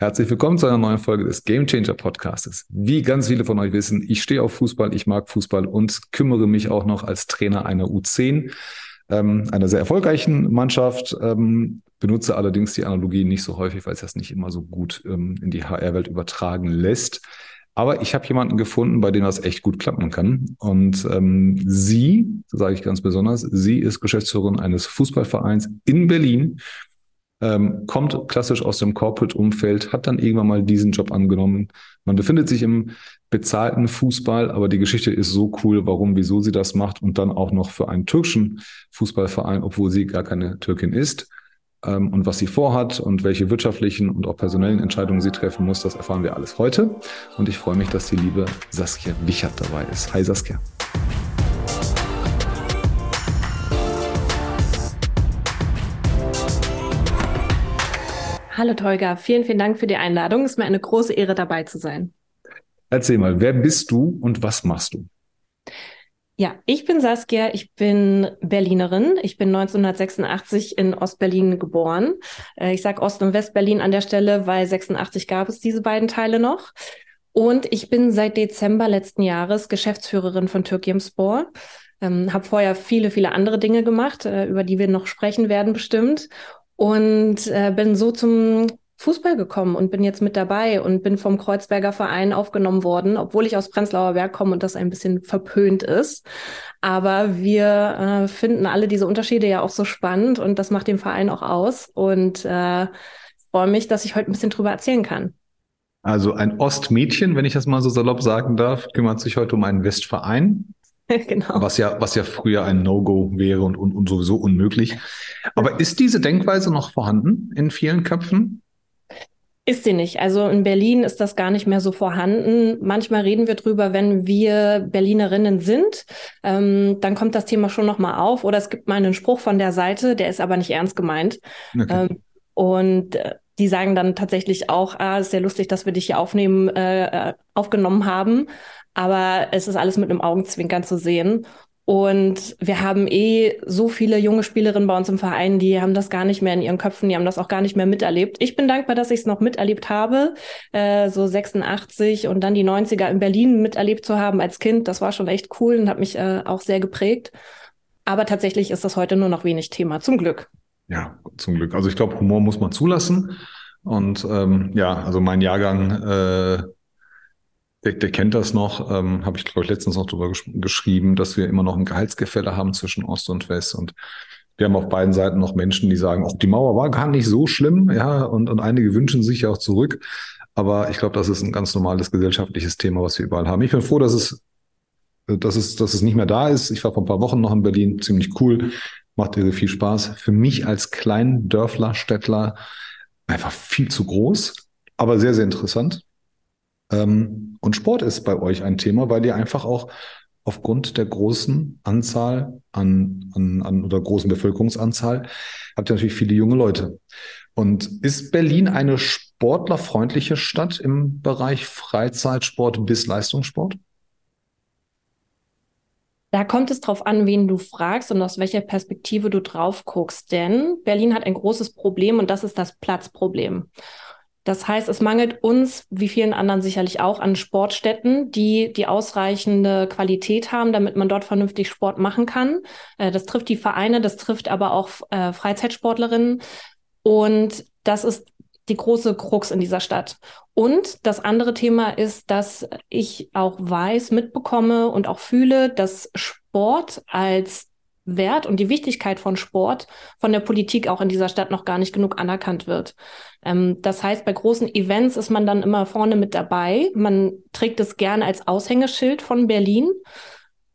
Herzlich willkommen zu einer neuen Folge des Game Changer Podcastes. Wie ganz viele von euch wissen, ich stehe auf Fußball, ich mag Fußball und kümmere mich auch noch als Trainer einer U10, ähm, einer sehr erfolgreichen Mannschaft, ähm, benutze allerdings die Analogie nicht so häufig, weil es das nicht immer so gut ähm, in die HR-Welt übertragen lässt. Aber ich habe jemanden gefunden, bei dem das echt gut klappen kann. Und ähm, sie, sage ich ganz besonders, sie ist Geschäftsführerin eines Fußballvereins in Berlin ähm, kommt klassisch aus dem Corporate-Umfeld, hat dann irgendwann mal diesen Job angenommen. Man befindet sich im bezahlten Fußball, aber die Geschichte ist so cool, warum, wieso sie das macht und dann auch noch für einen türkischen Fußballverein, obwohl sie gar keine Türkin ist. Ähm, und was sie vorhat und welche wirtschaftlichen und auch personellen Entscheidungen sie treffen muss, das erfahren wir alles heute. Und ich freue mich, dass die liebe Saskia Wichert dabei ist. Hi Saskia. Hallo Tolga, vielen, vielen Dank für die Einladung. Es ist mir eine große Ehre, dabei zu sein. Erzähl mal, wer bist du und was machst du? Ja, ich bin Saskia, ich bin Berlinerin. Ich bin 1986 in Ostberlin geboren. Äh, ich sage Ost- und Westberlin an der Stelle, weil 86 gab es diese beiden Teile noch. Und ich bin seit Dezember letzten Jahres Geschäftsführerin von Türkiem Sport. Ähm, habe vorher viele, viele andere Dinge gemacht, äh, über die wir noch sprechen werden bestimmt und äh, bin so zum Fußball gekommen und bin jetzt mit dabei und bin vom Kreuzberger Verein aufgenommen worden, obwohl ich aus Prenzlauer Berg komme und das ein bisschen verpönt ist. Aber wir äh, finden alle diese Unterschiede ja auch so spannend und das macht den Verein auch aus und äh, freue mich, dass ich heute ein bisschen drüber erzählen kann. Also ein Ostmädchen, wenn ich das mal so salopp sagen darf, kümmert sich heute um einen Westverein. genau. Was ja, was ja früher ein No-Go wäre und, und, und sowieso unmöglich. Aber ist diese Denkweise noch vorhanden in vielen Köpfen? Ist sie nicht. Also in Berlin ist das gar nicht mehr so vorhanden. Manchmal reden wir drüber, wenn wir Berlinerinnen sind, ähm, dann kommt das Thema schon nochmal auf. Oder es gibt mal einen Spruch von der Seite, der ist aber nicht ernst gemeint. Okay. Ähm, und äh, die sagen dann tatsächlich auch, ah, ist sehr lustig, dass wir dich hier aufnehmen, äh, äh aufgenommen haben aber es ist alles mit einem Augenzwinkern zu sehen. Und wir haben eh so viele junge Spielerinnen bei uns im Verein, die haben das gar nicht mehr in ihren Köpfen, die haben das auch gar nicht mehr miterlebt. Ich bin dankbar, dass ich es noch miterlebt habe, äh, so 86 und dann die 90er in Berlin miterlebt zu haben als Kind. Das war schon echt cool und hat mich äh, auch sehr geprägt. Aber tatsächlich ist das heute nur noch wenig Thema, zum Glück. Ja, zum Glück. Also ich glaube, Humor muss man zulassen. Und ähm, ja, also mein Jahrgang äh, der, der kennt das noch, ähm, habe ich, glaube ich, letztens noch drüber gesch geschrieben, dass wir immer noch ein Gehaltsgefälle haben zwischen Ost und West. Und wir haben auf beiden Seiten noch Menschen, die sagen, auch die Mauer war gar nicht so schlimm, ja, und, und einige wünschen sich ja auch zurück. Aber ich glaube, das ist ein ganz normales gesellschaftliches Thema, was wir überall haben. Ich bin froh, dass es, dass es, dass es nicht mehr da ist. Ich war vor ein paar Wochen noch in Berlin, ziemlich cool, macht irre viel Spaß. Für mich als kleinen Dörfler, Städtler einfach viel zu groß, aber sehr, sehr interessant. Ähm, und Sport ist bei euch ein Thema, weil ihr einfach auch aufgrund der großen Anzahl an, an, an oder großen Bevölkerungsanzahl habt ihr natürlich viele junge Leute. Und ist Berlin eine sportlerfreundliche Stadt im Bereich Freizeitsport bis Leistungssport? Da kommt es drauf an, wen du fragst und aus welcher Perspektive du drauf guckst. Denn Berlin hat ein großes Problem und das ist das Platzproblem. Das heißt, es mangelt uns, wie vielen anderen sicherlich auch, an Sportstätten, die die ausreichende Qualität haben, damit man dort vernünftig Sport machen kann. Äh, das trifft die Vereine, das trifft aber auch äh, Freizeitsportlerinnen. Und das ist die große Krux in dieser Stadt. Und das andere Thema ist, dass ich auch weiß, mitbekomme und auch fühle, dass Sport als Wert und die Wichtigkeit von Sport von der Politik auch in dieser Stadt noch gar nicht genug anerkannt wird. Ähm, das heißt, bei großen Events ist man dann immer vorne mit dabei. Man trägt es gerne als Aushängeschild von Berlin.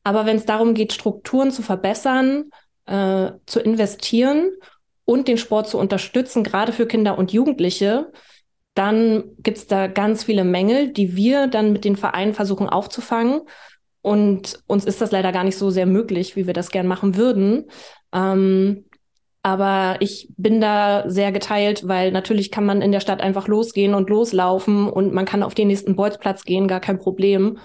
Aber wenn es darum geht, Strukturen zu verbessern, äh, zu investieren und den Sport zu unterstützen, gerade für Kinder und Jugendliche, dann gibt es da ganz viele Mängel, die wir dann mit den Vereinen versuchen aufzufangen und uns ist das leider gar nicht so sehr möglich, wie wir das gern machen würden. Ähm, aber ich bin da sehr geteilt, weil natürlich kann man in der Stadt einfach losgehen und loslaufen und man kann auf den nächsten Bolzplatz gehen, gar kein Problem.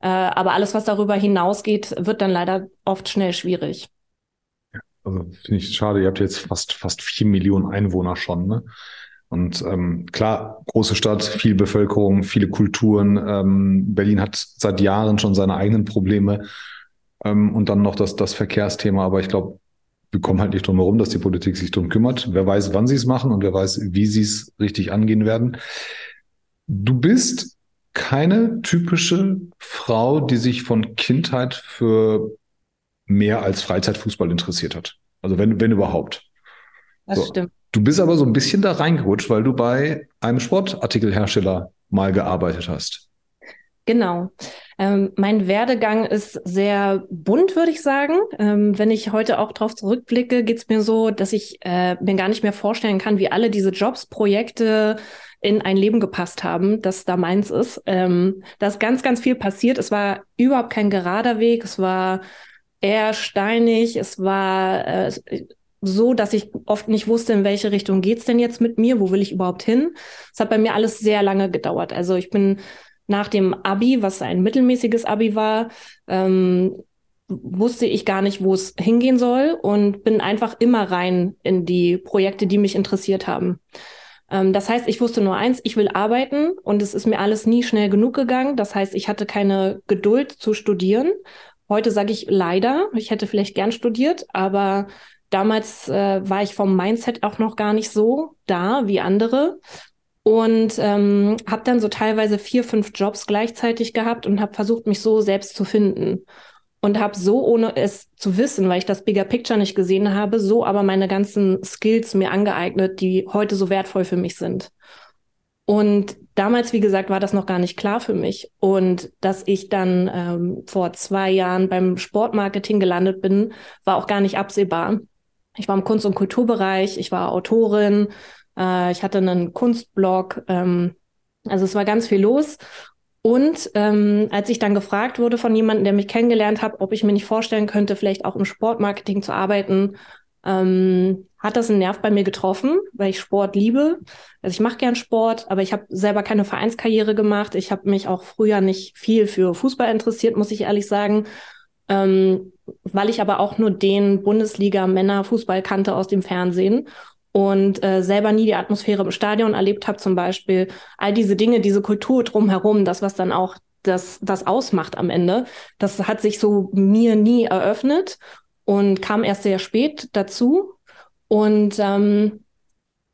Äh, aber alles, was darüber hinausgeht, wird dann leider oft schnell schwierig. Also finde ich schade, ihr habt jetzt fast, fast vier Millionen Einwohner schon, ne? Und ähm, klar, große Stadt, viel Bevölkerung, viele Kulturen. Ähm, Berlin hat seit Jahren schon seine eigenen Probleme. Ähm, und dann noch das, das Verkehrsthema. Aber ich glaube, wir kommen halt nicht drum herum, dass die Politik sich drum kümmert. Wer weiß, wann sie es machen und wer weiß, wie sie es richtig angehen werden. Du bist keine typische Frau, die sich von Kindheit für mehr als Freizeitfußball interessiert hat. Also wenn, wenn überhaupt. Das so. stimmt. Du bist aber so ein bisschen da reingerutscht, weil du bei einem Sportartikelhersteller mal gearbeitet hast. Genau. Ähm, mein Werdegang ist sehr bunt, würde ich sagen. Ähm, wenn ich heute auch darauf zurückblicke, geht es mir so, dass ich äh, mir gar nicht mehr vorstellen kann, wie alle diese Jobs, Projekte in ein Leben gepasst haben, das da meins ist. Ähm, da ist ganz, ganz viel passiert. Es war überhaupt kein gerader Weg. Es war eher steinig. Es war äh, so, dass ich oft nicht wusste, in welche Richtung geht's denn jetzt mit mir? Wo will ich überhaupt hin? Es hat bei mir alles sehr lange gedauert. Also ich bin nach dem Abi, was ein mittelmäßiges Abi war, ähm, wusste ich gar nicht, wo es hingehen soll und bin einfach immer rein in die Projekte, die mich interessiert haben. Ähm, das heißt, ich wusste nur eins, ich will arbeiten und es ist mir alles nie schnell genug gegangen. Das heißt, ich hatte keine Geduld zu studieren. Heute sage ich leider, ich hätte vielleicht gern studiert, aber damals äh, war ich vom Mindset auch noch gar nicht so da wie andere und ähm, habe dann so teilweise vier, fünf Jobs gleichzeitig gehabt und habe versucht, mich so selbst zu finden. Und habe so, ohne es zu wissen, weil ich das Bigger Picture nicht gesehen habe, so aber meine ganzen Skills mir angeeignet, die heute so wertvoll für mich sind. Und damals, wie gesagt, war das noch gar nicht klar für mich. Und dass ich dann ähm, vor zwei Jahren beim Sportmarketing gelandet bin, war auch gar nicht absehbar. Ich war im Kunst- und Kulturbereich, ich war Autorin, äh, ich hatte einen Kunstblog. Ähm, also es war ganz viel los. Und ähm, als ich dann gefragt wurde von jemandem, der mich kennengelernt hat, ob ich mir nicht vorstellen könnte, vielleicht auch im Sportmarketing zu arbeiten, ähm, hat das einen Nerv bei mir getroffen, weil ich Sport liebe. Also ich mache gern Sport, aber ich habe selber keine Vereinskarriere gemacht. Ich habe mich auch früher nicht viel für Fußball interessiert, muss ich ehrlich sagen. Ähm, weil ich aber auch nur den Bundesliga-Männer-Fußball kannte aus dem Fernsehen und äh, selber nie die Atmosphäre im Stadion erlebt habe, zum Beispiel. All diese Dinge, diese Kultur drumherum, das, was dann auch das, das ausmacht am Ende, das hat sich so mir nie eröffnet und kam erst sehr spät dazu. Und ähm,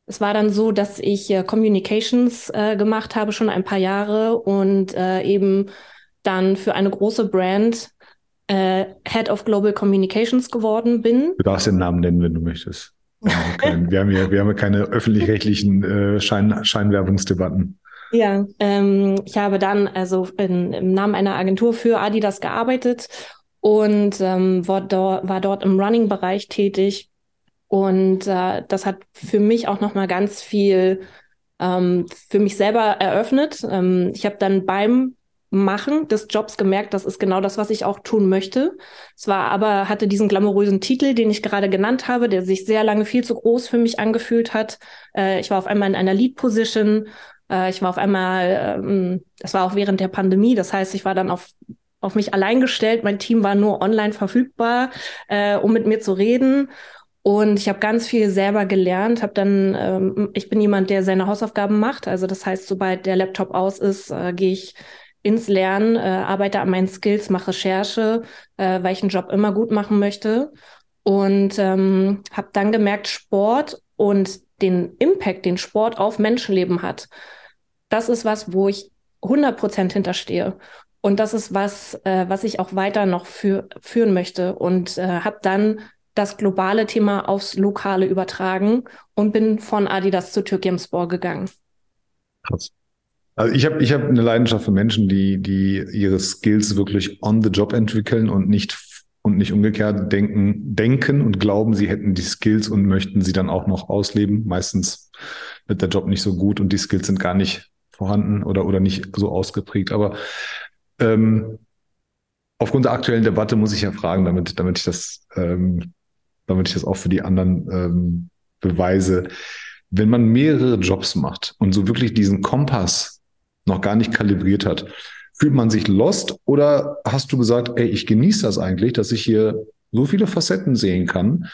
es war dann so, dass ich äh, Communications äh, gemacht habe, schon ein paar Jahre und äh, eben dann für eine große Brand äh, Head of Global Communications geworden bin. Du darfst den Namen nennen, wenn du möchtest. Wir haben, wir haben, ja, wir haben ja keine öffentlich-rechtlichen äh, Schein, Scheinwerbungsdebatten. Ja, ähm, ich habe dann also in, im Namen einer Agentur für Adidas gearbeitet und ähm, war, dort, war dort im Running-Bereich tätig. Und äh, das hat für mich auch nochmal ganz viel ähm, für mich selber eröffnet. Ähm, ich habe dann beim Machen des Jobs gemerkt, das ist genau das, was ich auch tun möchte. Es war aber, hatte diesen glamourösen Titel, den ich gerade genannt habe, der sich sehr lange viel zu groß für mich angefühlt hat. Äh, ich war auf einmal in einer Lead-Position. Äh, ich war auf einmal, ähm, das war auch während der Pandemie. Das heißt, ich war dann auf, auf mich allein gestellt. Mein Team war nur online verfügbar, äh, um mit mir zu reden. Und ich habe ganz viel selber gelernt, habe dann, ähm, ich bin jemand, der seine Hausaufgaben macht. Also das heißt, sobald der Laptop aus ist, äh, gehe ich ins Lernen, äh, arbeite an meinen Skills, mache Recherche, äh, weil ich einen Job immer gut machen möchte. Und ähm, habe dann gemerkt, Sport und den Impact, den Sport auf Menschenleben hat, das ist was, wo ich 100 Prozent hinterstehe. Und das ist was, äh, was ich auch weiter noch für, führen möchte. Und äh, habe dann das globale Thema aufs Lokale übertragen und bin von Adidas zu Türkimspor gegangen. Krass. Also ich habe ich hab eine Leidenschaft für Menschen, die, die ihre Skills wirklich on the job entwickeln und nicht und nicht umgekehrt denken, denken und glauben, sie hätten die Skills und möchten sie dann auch noch ausleben. Meistens wird der Job nicht so gut und die Skills sind gar nicht vorhanden oder, oder nicht so ausgeprägt. Aber ähm, aufgrund der aktuellen Debatte muss ich ja fragen, damit, damit ich das, ähm, damit ich das auch für die anderen ähm, beweise. Wenn man mehrere Jobs macht und so wirklich diesen Kompass noch gar nicht kalibriert hat. Fühlt man sich lost oder hast du gesagt, ey, ich genieße das eigentlich, dass ich hier so viele Facetten sehen kann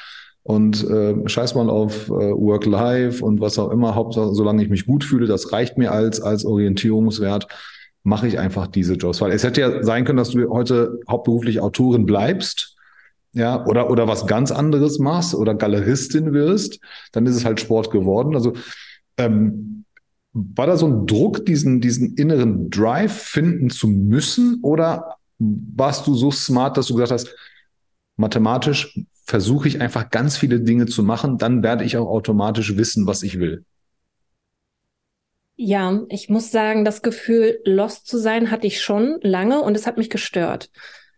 und äh, scheiß mal auf äh, Work-Life und was auch immer, Hauptsache, solange ich mich gut fühle, das reicht mir als, als Orientierungswert, mache ich einfach diese Jobs. Weil es hätte ja sein können, dass du heute hauptberuflich Autorin bleibst, ja, oder, oder was ganz anderes machst oder Galeristin wirst, dann ist es halt Sport geworden. Also ähm, war da so ein Druck, diesen, diesen inneren Drive finden zu müssen? Oder warst du so smart, dass du gesagt hast, mathematisch versuche ich einfach ganz viele Dinge zu machen, dann werde ich auch automatisch wissen, was ich will? Ja, ich muss sagen, das Gefühl, lost zu sein, hatte ich schon lange und es hat mich gestört,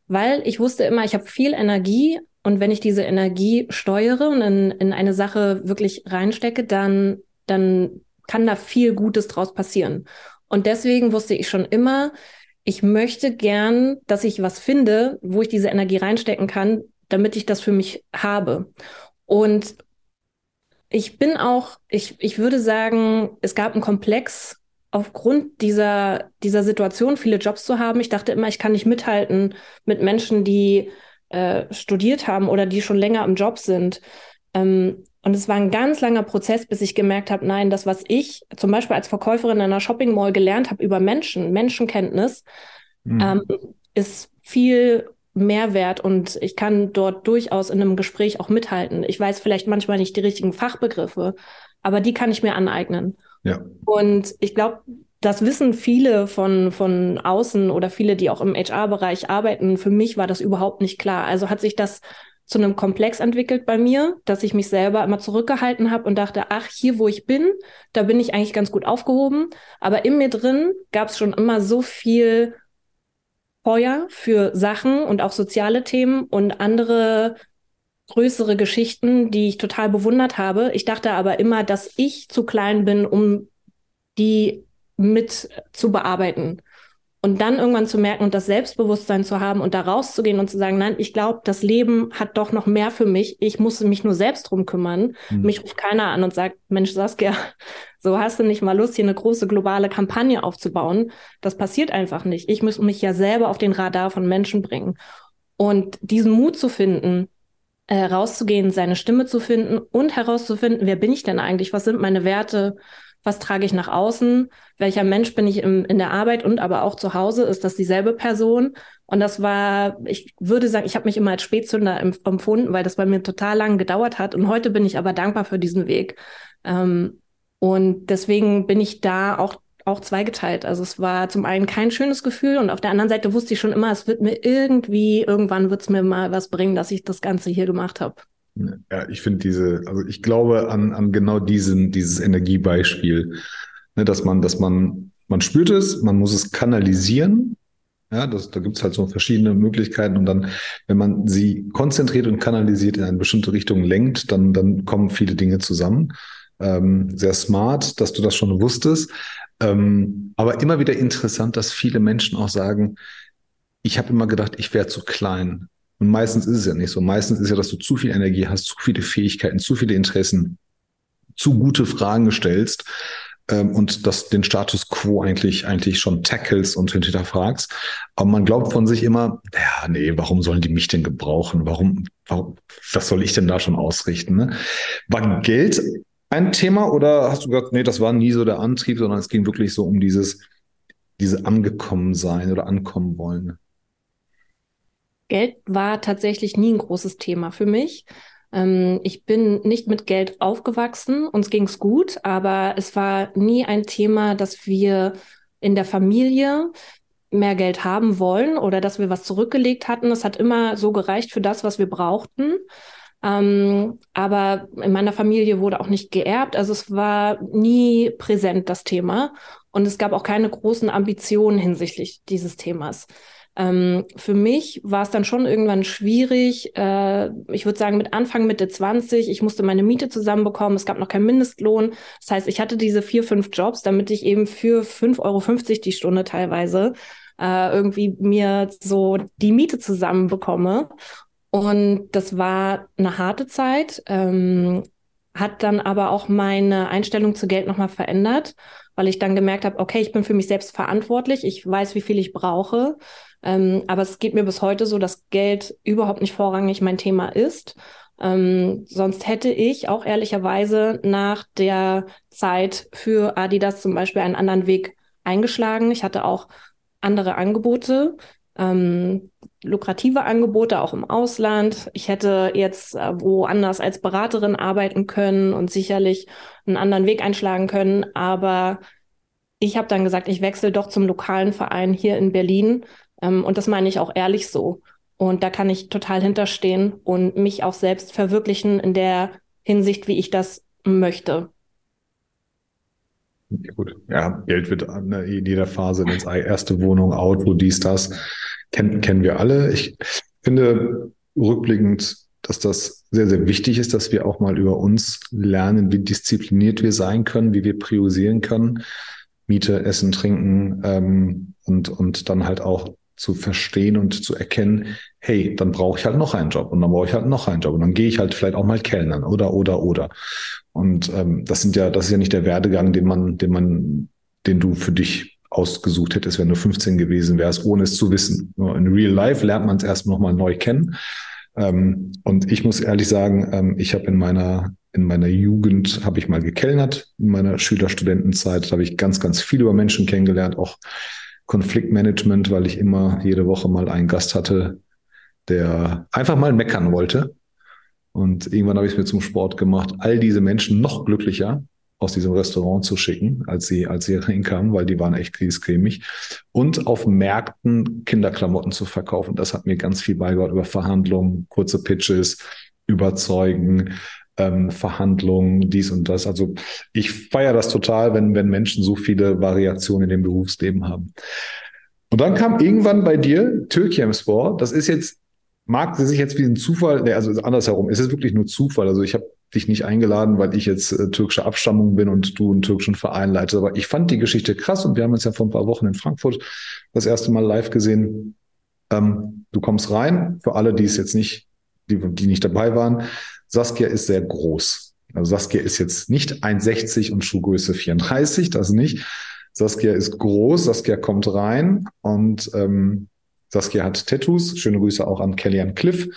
weil ich wusste immer, ich habe viel Energie und wenn ich diese Energie steuere und in, in eine Sache wirklich reinstecke, dann, dann kann da viel Gutes draus passieren. Und deswegen wusste ich schon immer, ich möchte gern, dass ich was finde, wo ich diese Energie reinstecken kann, damit ich das für mich habe. Und ich bin auch, ich, ich würde sagen, es gab einen Komplex aufgrund dieser, dieser Situation, viele Jobs zu haben. Ich dachte immer, ich kann nicht mithalten mit Menschen, die äh, studiert haben oder die schon länger im Job sind. Ähm, und es war ein ganz langer Prozess, bis ich gemerkt habe, nein, das, was ich zum Beispiel als Verkäuferin in einer Shopping Mall gelernt habe über Menschen, Menschenkenntnis, mhm. ähm, ist viel Mehrwert und ich kann dort durchaus in einem Gespräch auch mithalten. Ich weiß vielleicht manchmal nicht die richtigen Fachbegriffe, aber die kann ich mir aneignen. Ja. Und ich glaube, das wissen viele von, von außen oder viele, die auch im HR-Bereich arbeiten. Für mich war das überhaupt nicht klar. Also hat sich das zu einem Komplex entwickelt bei mir, dass ich mich selber immer zurückgehalten habe und dachte, ach, hier, wo ich bin, da bin ich eigentlich ganz gut aufgehoben. Aber in mir drin gab es schon immer so viel Feuer für Sachen und auch soziale Themen und andere größere Geschichten, die ich total bewundert habe. Ich dachte aber immer, dass ich zu klein bin, um die mit zu bearbeiten. Und dann irgendwann zu merken und das Selbstbewusstsein zu haben und da rauszugehen und zu sagen, nein, ich glaube, das Leben hat doch noch mehr für mich. Ich muss mich nur selbst drum kümmern. Mhm. Mich ruft keiner an und sagt, Mensch, Saskia, so hast du nicht mal Lust, hier eine große globale Kampagne aufzubauen. Das passiert einfach nicht. Ich muss mich ja selber auf den Radar von Menschen bringen. Und diesen Mut zu finden, äh, rauszugehen, seine Stimme zu finden und herauszufinden, wer bin ich denn eigentlich? Was sind meine Werte? Was trage ich nach außen, welcher Mensch bin ich im, in der Arbeit und aber auch zu Hause, ist das dieselbe Person. Und das war, ich würde sagen, ich habe mich immer als Spätzünder empfunden, weil das bei mir total lang gedauert hat. Und heute bin ich aber dankbar für diesen Weg. Ähm, und deswegen bin ich da auch auch zweigeteilt. Also es war zum einen kein schönes Gefühl und auf der anderen Seite wusste ich schon immer, es wird mir irgendwie, irgendwann wird es mir mal was bringen, dass ich das Ganze hier gemacht habe. Ja, ich finde diese, also ich glaube an, an genau diesen, dieses Energiebeispiel, ne, dass man, dass man, man spürt es, man muss es kanalisieren. Ja, das, da gibt's halt so verschiedene Möglichkeiten und dann, wenn man sie konzentriert und kanalisiert in eine bestimmte Richtung lenkt, dann, dann kommen viele Dinge zusammen. Ähm, sehr smart, dass du das schon wusstest. Ähm, aber immer wieder interessant, dass viele Menschen auch sagen, ich habe immer gedacht, ich wäre zu klein. Und meistens ist es ja nicht so. Meistens ist ja, dass du zu viel Energie hast, zu viele Fähigkeiten, zu viele Interessen, zu gute Fragen stellst ähm, und das den Status quo eigentlich eigentlich schon tackles und hinterfragst. Aber man glaubt von sich immer, ja, nee, warum sollen die mich denn gebrauchen? Warum, warum was soll ich denn da schon ausrichten? Ne? War Geld ein Thema oder hast du gesagt, nee, das war nie so der Antrieb, sondern es ging wirklich so um dieses, diese angekommen sein oder ankommen wollen? Geld war tatsächlich nie ein großes Thema für mich. Ähm, ich bin nicht mit Geld aufgewachsen, uns ging es gut, aber es war nie ein Thema, dass wir in der Familie mehr Geld haben wollen oder dass wir was zurückgelegt hatten. Es hat immer so gereicht für das, was wir brauchten. Ähm, aber in meiner Familie wurde auch nicht geerbt. Also es war nie präsent, das Thema. Und es gab auch keine großen Ambitionen hinsichtlich dieses Themas. Ähm, für mich war es dann schon irgendwann schwierig. Äh, ich würde sagen, mit Anfang, Mitte 20, ich musste meine Miete zusammenbekommen. Es gab noch keinen Mindestlohn. Das heißt, ich hatte diese vier, fünf Jobs, damit ich eben für 5,50 Euro die Stunde teilweise äh, irgendwie mir so die Miete zusammenbekomme. Und das war eine harte Zeit, ähm, hat dann aber auch meine Einstellung zu Geld nochmal verändert, weil ich dann gemerkt habe, okay, ich bin für mich selbst verantwortlich, ich weiß, wie viel ich brauche ähm, aber es geht mir bis heute so, dass Geld überhaupt nicht vorrangig mein Thema ist. Ähm, sonst hätte ich auch ehrlicherweise nach der Zeit für Adidas zum Beispiel einen anderen Weg eingeschlagen. Ich hatte auch andere Angebote, ähm, lukrative Angebote auch im Ausland. Ich hätte jetzt äh, woanders als Beraterin arbeiten können und sicherlich einen anderen Weg einschlagen können. Aber ich habe dann gesagt, ich wechsle doch zum lokalen Verein hier in Berlin. Ähm, und das meine ich auch ehrlich so. Und da kann ich total hinterstehen und mich auch selbst verwirklichen in der Hinsicht, wie ich das möchte. Ja, gut. Ja, Geld wird in jeder Phase, wenn erste Wohnung, Auto, dies, das, kennen, kennen wir alle. Ich finde rückblickend, dass das sehr, sehr wichtig ist, dass wir auch mal über uns lernen, wie diszipliniert wir sein können, wie wir priorisieren können. Miete, Essen, Trinken ähm, und, und dann halt auch zu verstehen und zu erkennen, hey, dann brauche ich halt noch einen Job und dann brauche ich halt noch einen Job und dann gehe ich halt vielleicht auch mal kellnern oder oder oder. Und ähm, das sind ja, das ist ja nicht der Werdegang, den man, den man, den du für dich ausgesucht hättest, wenn du 15 gewesen wärst, ohne es zu wissen. In Real Life lernt man es erst nochmal neu kennen. Ähm, und ich muss ehrlich sagen, ähm, ich habe in meiner in meiner Jugend habe ich mal gekellnert, in meiner Schülerstudentenzeit habe ich ganz, ganz viel über Menschen kennengelernt, auch Konfliktmanagement, weil ich immer jede Woche mal einen Gast hatte, der einfach mal meckern wollte. Und irgendwann habe ich es mir zum Sport gemacht, all diese Menschen noch glücklicher aus diesem Restaurant zu schicken, als sie, als sie reinkamen, weil die waren echt kriescremig. Und auf Märkten Kinderklamotten zu verkaufen. Das hat mir ganz viel beigebracht über Verhandlungen, kurze Pitches, überzeugen, ähm, Verhandlungen, dies und das. Also ich feiere das total, wenn, wenn Menschen so viele Variationen in dem Berufsleben haben. Und dann kam irgendwann bei dir Türkiem Sport. Das ist jetzt, mag sie sich jetzt wie ein Zufall, nee, also andersherum, es ist wirklich nur Zufall. Also ich habe dich nicht eingeladen, weil ich jetzt äh, türkische Abstammung bin und du einen türkischen Verein leitest. Aber ich fand die Geschichte krass und wir haben uns ja vor ein paar Wochen in Frankfurt das erste Mal live gesehen. Ähm, du kommst rein, für alle, die es jetzt nicht, die, die nicht dabei waren. Saskia ist sehr groß. Also Saskia ist jetzt nicht 1,60 und Schuhgröße 34, das nicht. Saskia ist groß, Saskia kommt rein und ähm, Saskia hat Tattoos. Schöne Grüße auch an Kellyanne Cliff.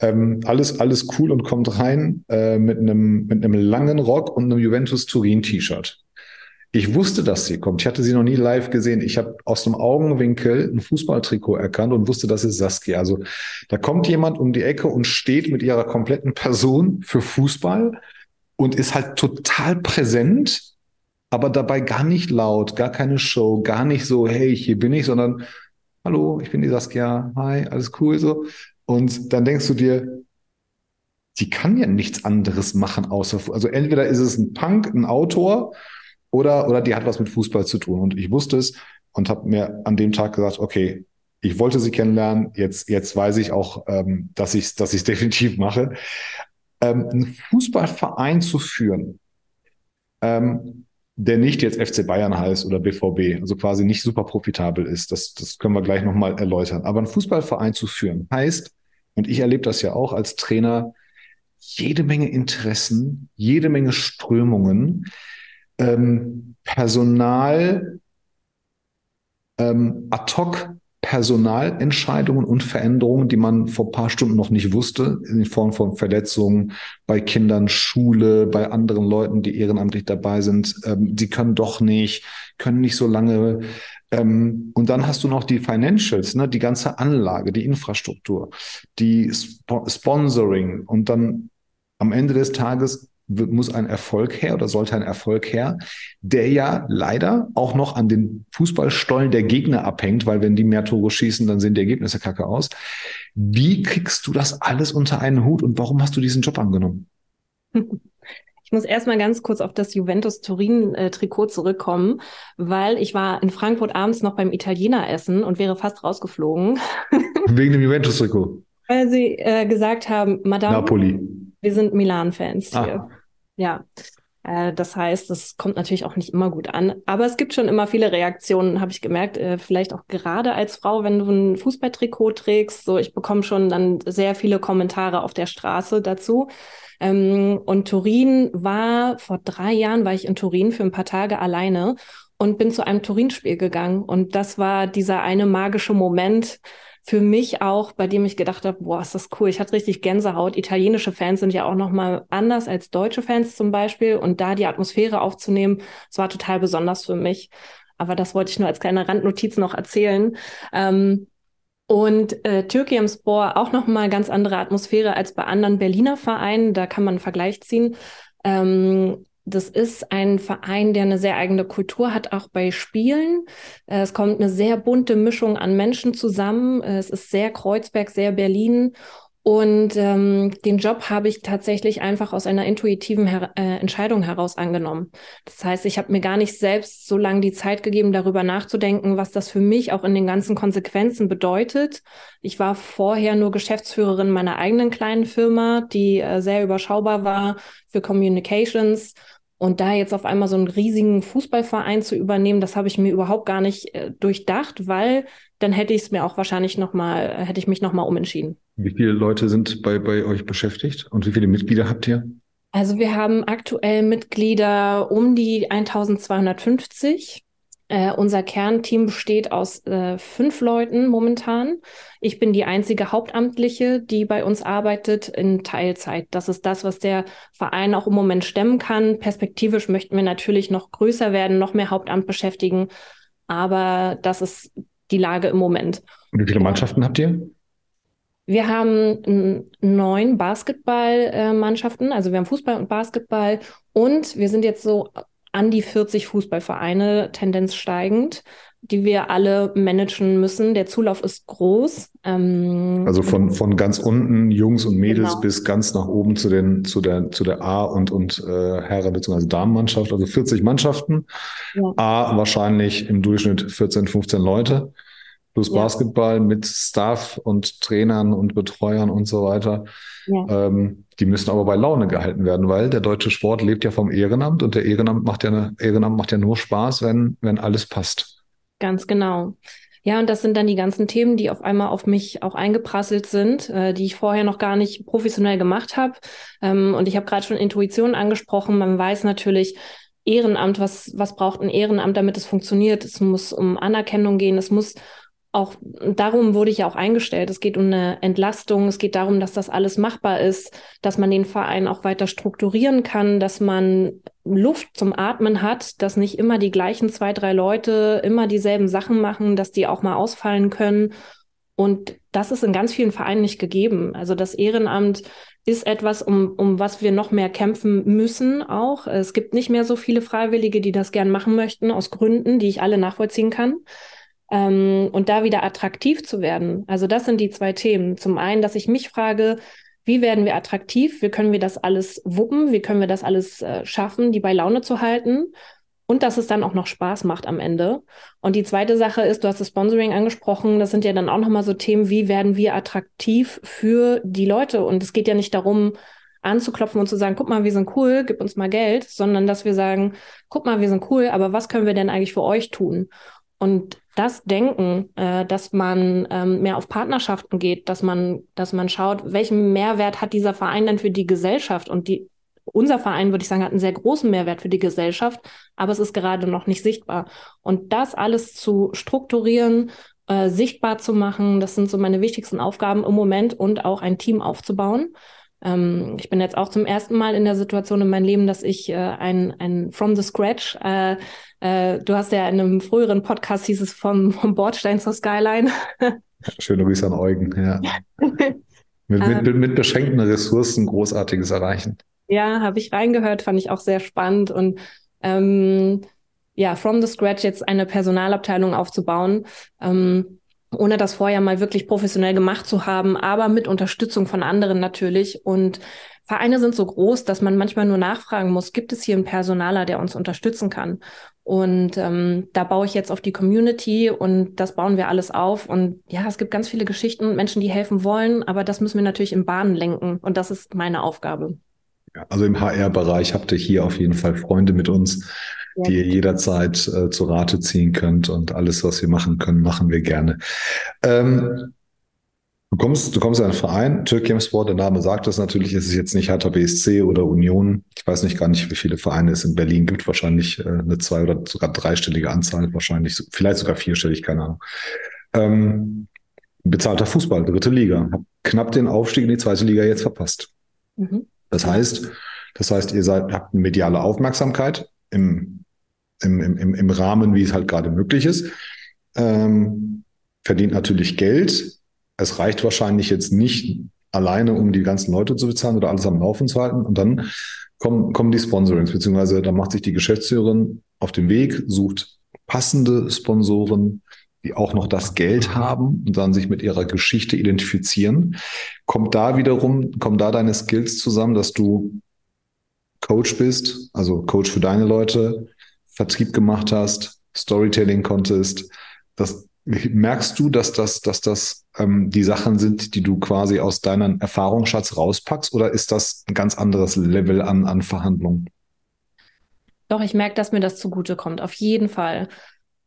Ähm, alles, alles cool und kommt rein äh, mit einem mit einem langen Rock und einem Juventus Turin T-Shirt. Ich wusste, dass sie kommt. Ich hatte sie noch nie live gesehen. Ich habe aus dem Augenwinkel ein Fußballtrikot erkannt und wusste, das ist Saskia. Also da kommt jemand um die Ecke und steht mit ihrer kompletten Person für Fußball und ist halt total präsent, aber dabei gar nicht laut, gar keine Show, gar nicht so, hey, hier bin ich, sondern hallo, ich bin die Saskia, hi, alles cool so. Und dann denkst du dir, die kann ja nichts anderes machen außer, also entweder ist es ein Punk, ein Autor oder, oder die hat was mit Fußball zu tun. Und ich wusste es und habe mir an dem Tag gesagt, okay, ich wollte sie kennenlernen, jetzt, jetzt weiß ich auch, ähm, dass ich es dass definitiv mache. Ähm, einen Fußballverein zu führen, ähm, der nicht jetzt FC Bayern heißt oder BVB, also quasi nicht super profitabel ist, das, das können wir gleich nochmal erläutern. Aber einen Fußballverein zu führen heißt, und ich erlebe das ja auch als Trainer, jede Menge Interessen, jede Menge Strömungen, ähm, Personal, ähm, ad hoc Personalentscheidungen und Veränderungen, die man vor paar Stunden noch nicht wusste, in Form von Verletzungen bei Kindern, Schule, bei anderen Leuten, die ehrenamtlich dabei sind. Ähm, die können doch nicht, können nicht so lange. Ähm, und dann hast du noch die Financials, ne, die ganze Anlage, die Infrastruktur, die Sp Sponsoring und dann am Ende des Tages muss ein Erfolg her oder sollte ein Erfolg her, der ja leider auch noch an den Fußballstollen der Gegner abhängt, weil wenn die mehr Tore schießen, dann sehen die Ergebnisse kacke aus. Wie kriegst du das alles unter einen Hut und warum hast du diesen Job angenommen? Ich muss erstmal ganz kurz auf das Juventus Turin-Trikot zurückkommen, weil ich war in Frankfurt abends noch beim Italiener essen und wäre fast rausgeflogen. Wegen dem Juventus-Trikot. Weil sie äh, gesagt haben, Madame, Napoli. wir sind Milan-Fans Ah. Ja. Äh, das heißt, das kommt natürlich auch nicht immer gut an. Aber es gibt schon immer viele Reaktionen, habe ich gemerkt. Äh, vielleicht auch gerade als Frau, wenn du ein Fußballtrikot trägst. So, ich bekomme schon dann sehr viele Kommentare auf der Straße dazu. Ähm, und Turin war, vor drei Jahren war ich in Turin für ein paar Tage alleine. und bin zu einem Turin-Spiel gegangen. Und das war dieser eine magische Moment, für mich auch, bei dem ich gedacht habe, boah, ist das cool. Ich hatte richtig Gänsehaut. Italienische Fans sind ja auch noch mal anders als deutsche Fans zum Beispiel. Und da die Atmosphäre aufzunehmen, das war total besonders für mich. Aber das wollte ich nur als kleine Randnotiz noch erzählen. Ähm, und äh, Türkiemspor auch noch mal ganz andere Atmosphäre als bei anderen Berliner Vereinen. Da kann man einen Vergleich ziehen. Ähm, das ist ein Verein, der eine sehr eigene Kultur hat, auch bei Spielen. Äh, es kommt eine sehr bunte Mischung an Menschen zusammen. Äh, es ist sehr Kreuzberg, sehr Berlin. Und ähm, den Job habe ich tatsächlich einfach aus einer intuitiven Her äh, Entscheidung heraus angenommen. Das heißt, ich habe mir gar nicht selbst so lange die Zeit gegeben, darüber nachzudenken, was das für mich auch in den ganzen Konsequenzen bedeutet. Ich war vorher nur Geschäftsführerin meiner eigenen kleinen Firma, die äh, sehr überschaubar war für Communications und da jetzt auf einmal so einen riesigen Fußballverein zu übernehmen, das habe ich mir überhaupt gar nicht äh, durchdacht, weil dann hätte ich es mir auch wahrscheinlich nochmal, hätte ich mich nochmal umentschieden. Wie viele Leute sind bei, bei euch beschäftigt und wie viele Mitglieder habt ihr? Also wir haben aktuell Mitglieder um die 1250. Äh, unser Kernteam besteht aus äh, fünf Leuten momentan. Ich bin die einzige Hauptamtliche, die bei uns arbeitet in Teilzeit. Das ist das, was der Verein auch im Moment stemmen kann. Perspektivisch möchten wir natürlich noch größer werden, noch mehr Hauptamt beschäftigen. Aber das ist die Lage im Moment. Und wie viele Mannschaften habt ihr? Wir haben neun Basketballmannschaften, also wir haben Fußball und Basketball und wir sind jetzt so an die 40 Fußballvereine, Tendenz steigend, die wir alle managen müssen. Der Zulauf ist groß. Ähm, also von, von ganz unten Jungs und Mädels genau. bis ganz nach oben zu den zu der zu der A und und äh, Herren bzw. Damenmannschaft, also 40 Mannschaften. Ja. A wahrscheinlich im Durchschnitt 14, 15 Leute plus ja. Basketball mit Staff und Trainern und Betreuern und so weiter. Ja. Ähm, die müssen aber bei Laune gehalten werden, weil der deutsche Sport lebt ja vom Ehrenamt und der Ehrenamt macht ja, eine, Ehrenamt macht ja nur Spaß, wenn, wenn alles passt. Ganz genau. Ja, und das sind dann die ganzen Themen, die auf einmal auf mich auch eingeprasselt sind, äh, die ich vorher noch gar nicht professionell gemacht habe. Ähm, und ich habe gerade schon Intuition angesprochen. Man weiß natürlich, Ehrenamt, was, was braucht ein Ehrenamt, damit es funktioniert? Es muss um Anerkennung gehen, es muss auch darum wurde ich ja auch eingestellt. Es geht um eine Entlastung. Es geht darum, dass das alles machbar ist, dass man den Verein auch weiter strukturieren kann, dass man Luft zum Atmen hat, dass nicht immer die gleichen zwei, drei Leute immer dieselben Sachen machen, dass die auch mal ausfallen können. Und das ist in ganz vielen Vereinen nicht gegeben. Also das Ehrenamt ist etwas, um, um was wir noch mehr kämpfen müssen auch. Es gibt nicht mehr so viele Freiwillige, die das gern machen möchten, aus Gründen, die ich alle nachvollziehen kann ähm, und da wieder attraktiv zu werden. Also das sind die zwei Themen. Zum einen, dass ich mich frage, wie werden wir attraktiv? Wie können wir das alles wuppen? Wie können wir das alles äh, schaffen, die bei Laune zu halten? Und dass es dann auch noch Spaß macht am Ende. Und die zweite Sache ist, du hast das Sponsoring angesprochen, das sind ja dann auch nochmal so Themen, wie werden wir attraktiv für die Leute? Und es geht ja nicht darum, anzuklopfen und zu sagen, guck mal, wir sind cool, gib uns mal Geld, sondern dass wir sagen, guck mal, wir sind cool, aber was können wir denn eigentlich für euch tun? Und das Denken, äh, dass man ähm, mehr auf Partnerschaften geht, dass man, dass man schaut, welchen Mehrwert hat dieser Verein denn für die Gesellschaft? Und die, unser Verein, würde ich sagen, hat einen sehr großen Mehrwert für die Gesellschaft, aber es ist gerade noch nicht sichtbar. Und das alles zu strukturieren, äh, sichtbar zu machen, das sind so meine wichtigsten Aufgaben im Moment und auch ein Team aufzubauen. Ähm, ich bin jetzt auch zum ersten Mal in der Situation in meinem Leben, dass ich äh, ein, ein From the Scratch, äh, äh, du hast ja in einem früheren Podcast hieß es vom, vom Bordstein zur Skyline. Schöne Grüße an Eugen, ja. mit, mit, ähm. mit beschränkten Ressourcen Großartiges erreichen. Ja, habe ich reingehört, fand ich auch sehr spannend und ähm, ja, from the scratch jetzt eine Personalabteilung aufzubauen. Ähm, ohne das vorher mal wirklich professionell gemacht zu haben, aber mit Unterstützung von anderen natürlich. Und Vereine sind so groß, dass man manchmal nur nachfragen muss, gibt es hier einen Personaler, der uns unterstützen kann? Und ähm, da baue ich jetzt auf die Community und das bauen wir alles auf. Und ja, es gibt ganz viele Geschichten und Menschen, die helfen wollen, aber das müssen wir natürlich in Bahnen lenken. Und das ist meine Aufgabe. Also im HR-Bereich habt ihr hier auf jeden Fall Freunde mit uns, ja. die ihr jederzeit äh, zu Rate ziehen könnt. Und alles, was wir machen können, machen wir gerne. Ähm, Du kommst, du kommst in einen Verein, Türkiem Sport, der Name sagt das natürlich, es ist jetzt nicht Hertha BSC oder Union. Ich weiß nicht gar nicht, wie viele Vereine es in Berlin gibt. Wahrscheinlich äh, eine zwei- oder sogar dreistellige Anzahl, wahrscheinlich, vielleicht sogar vierstellig, keine Ahnung. Ähm, bezahlter Fußball, dritte Liga. Hab knapp den Aufstieg in die zweite Liga jetzt verpasst. Mhm. Das heißt, das heißt, ihr seid, habt eine mediale Aufmerksamkeit im, im, im, im Rahmen, wie es halt gerade möglich ist. Ähm, verdient natürlich Geld, es reicht wahrscheinlich jetzt nicht alleine, um die ganzen Leute zu bezahlen oder alles am Laufen zu halten. Und dann kommen, kommen die Sponsorings, beziehungsweise da macht sich die Geschäftsführerin auf den Weg, sucht passende Sponsoren, die auch noch das Geld haben und dann sich mit ihrer Geschichte identifizieren. Kommt da wiederum, kommen da deine Skills zusammen, dass du Coach bist, also Coach für deine Leute, Vertrieb gemacht hast, Storytelling konntest, dass Merkst du, dass das, dass das ähm, die Sachen sind, die du quasi aus deinem Erfahrungsschatz rauspackst, oder ist das ein ganz anderes Level an, an Verhandlungen? Doch, ich merke, dass mir das zugutekommt, auf jeden Fall.